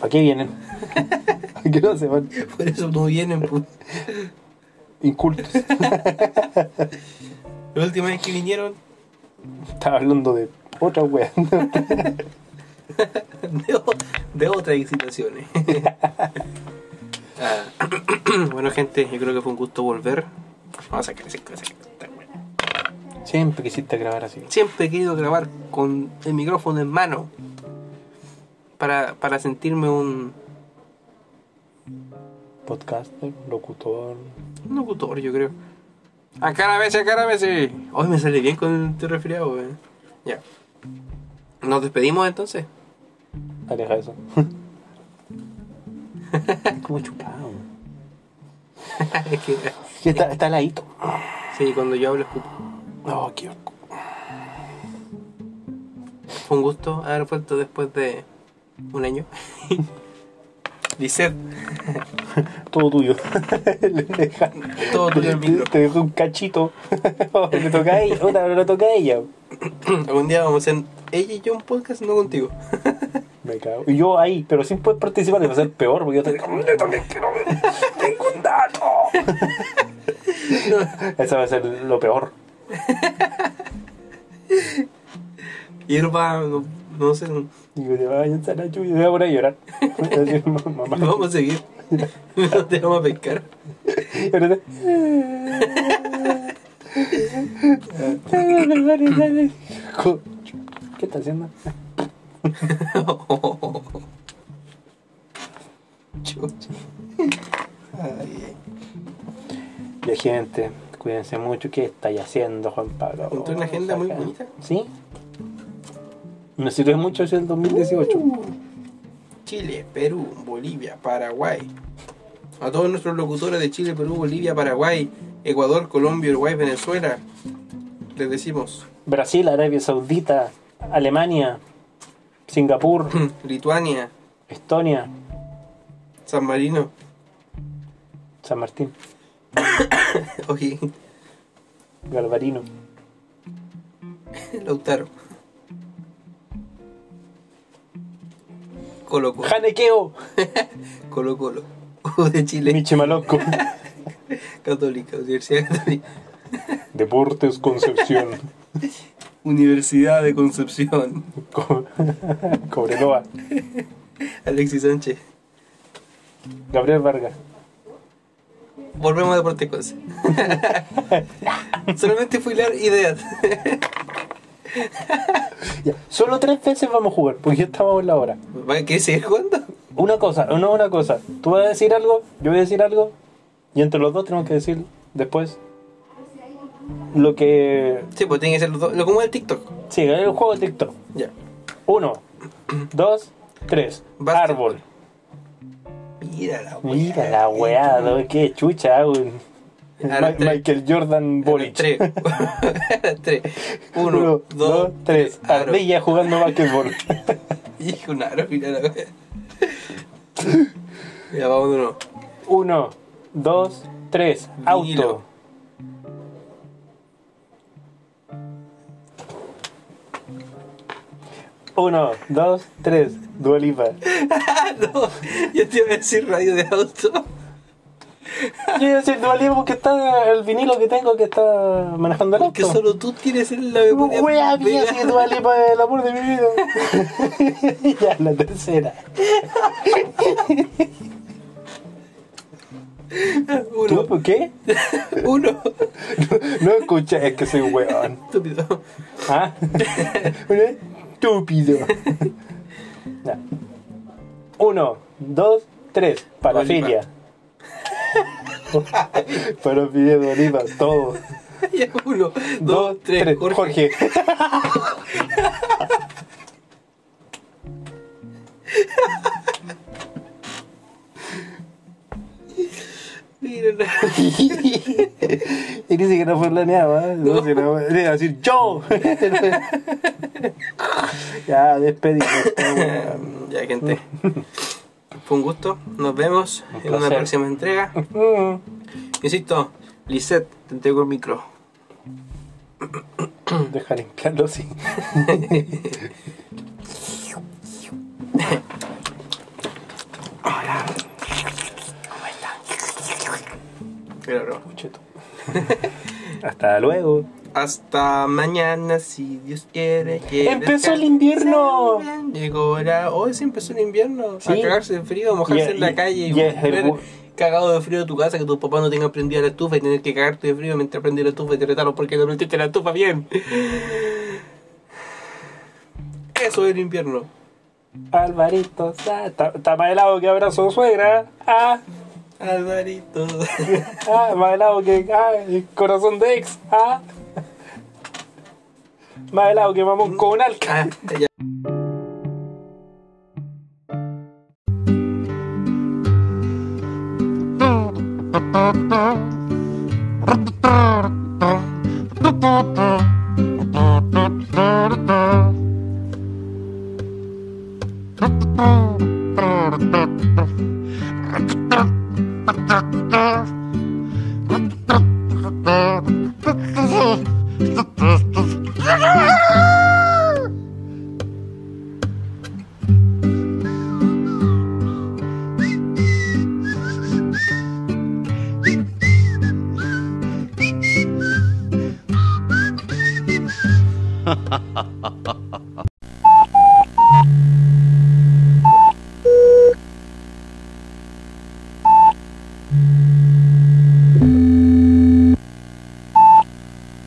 ¿Para qué vienen? [LAUGHS] ¿A qué no se van? Por eso no vienen, pues. Incultos. [LAUGHS] La última vez que vinieron, Estaba hablando de otra wea. de, de otras excitaciones. Ah, [CLEARS THROAT] bueno, gente, yo creo que fue un gusto volver. Vamos a sacar ese. Siempre quisiste grabar así. Siempre he querido grabar con el micrófono en mano. Para, para sentirme un, Podcaster, locutor. un locutor, yo creo. Acá a veces, acá a veces. Hoy me sale bien con el resfriado, weón. Ya. Nos despedimos entonces. Aleja eso. [LAUGHS] Como chupado. [LAUGHS] es que, Que está, está heladito. sí, cuando yo hablo escupo. Oh, qué asco. Fue un gusto haber vuelto después de un año. [LAUGHS] Lisset, [LAUGHS] Todo tuyo. [LAUGHS] Le deja- todo tuyo el micro. Te dejó un cachito. le toca a ella. Otra, le toca a ella. [CLEARS THROAT] Algún día vamos a hacer ella y yo un podcast, no contigo. Me cago. Y yo ahí, pero sin poder participar, le va a ser peor porque yo te digo, yo también quiero ver. Tengo un dato. Eso va a ser lo peor. [LAUGHS] Y él va, no, no sé, no- yo te vayan a la lluvia voy a poner a llorar. [LAUGHS] [LAUGHS] Voy a decir, mamá. vamos a seguir. No te vamos a pescar. ¿Qué está haciendo? Chucha. Ay, Ya gente, cuídense mucho. ¿Qué estáis haciendo, Juan Pablo? Encontré una agenda muy bonita. ¿Sí? Me sirve mucho hacia el 2018. Chile, Perú, Bolivia, Paraguay. A todos nuestros locutores de Chile, Perú, Bolivia, Paraguay, Ecuador, Colombia, Uruguay, Venezuela, les decimos Brasil, Arabia Saudita, Alemania, Singapur, [LAUGHS] Lituania, Estonia, San Marino, San Martín, [COUGHS] oye, Galvarino, Lautaro, Colo Colo, Janequeo, [LAUGHS] Colo Colo, U de Chile, Michimalonco, [LAUGHS] Católica, Universidad Católica, [LAUGHS] Deportes Concepción, Universidad de Concepción, Co- Cobreloa, Alexis Sánchez. Gabriel Vargas. Volvemos a Deportes [LAUGHS] Conce. Solamente fui leer ideas. Ya, Solo tres veces vamos a jugar, porque ya estamos en la hora. ¿Va a qué seguir jugando? Una cosa, no una cosa. Tú vas a decir algo, yo voy a decir algo, y entre los dos tenemos que decir después lo que. Sí, pues tiene que ser lo, lo como el TikTok. Sí, el juego de TikTok. Ya. Uno, dos, tres. Básquetbol. Árbol. Mira la weá. Mira la weá, ¿no? qué chucha, Ma- tres. Michael Jordan Boric. Tres. [LAUGHS] tres. Uno, Uno, dos, tres. Aro. Ardilla jugando basquetbol. [LAUGHS] Hijo, un aro, mira la weá. Ya, nuevo. Uno, dos, tres. Auto. Uno, dos, tres. Dualipa. [LAUGHS] no, yo te iba a decir radio de auto. Yo iba a decir Dualipa porque está el vinilo que tengo que está manejando el auto. Que solo tú tienes en la memoria. Wea mía, si Dualipa es el amor de mi vida. [LAUGHS] ya, la tercera. Uno, ¿Tú por qué? [LAUGHS] uno. No escucha, es que soy un weón. Estúpido. ¿Ah? Estúpido. Uno, dos, tres. Parafilia. Parafilia de Oliva, todo. Ya, uno, dos, tres. [LAUGHS] [LAUGHS] Jorge. Jorge. [LAUGHS] Mira la- [LAUGHS] y dice que no fue planeado, ¿eh? No, no, le iba a decir yo. [LAUGHS] ya, despedimos. [LAUGHS] Ya, gente. Fue un gusto. Nos vemos en una próxima entrega. Insisto, Lisette, te entrego el micro. Deja limpiarlo así. Mira, bro. Cheto. [LAUGHS] Hasta luego. Hasta mañana, si Dios quiere. que ¡Empezó el invierno! Llegó la... Hoy sí empezó el invierno. Sí. A cagarse de frío, a mojarse en la calle y, el volver bu- cagado de frío de tu casa, que tus papás no tengan prendida la estufa y tener que cagarte de frío mientras prendí la estufa y te retaron porque no prendiste la estufa bien. Eso es el invierno. Alvarito, está está más helado que abrazo suegra. Ah, Alvarito. [LAUGHS] ah, más helado que. Ah, el corazón de ex. Ah. Más helado que mamón mm. con un alca. Ah, [LAUGHS] 哈哈哈。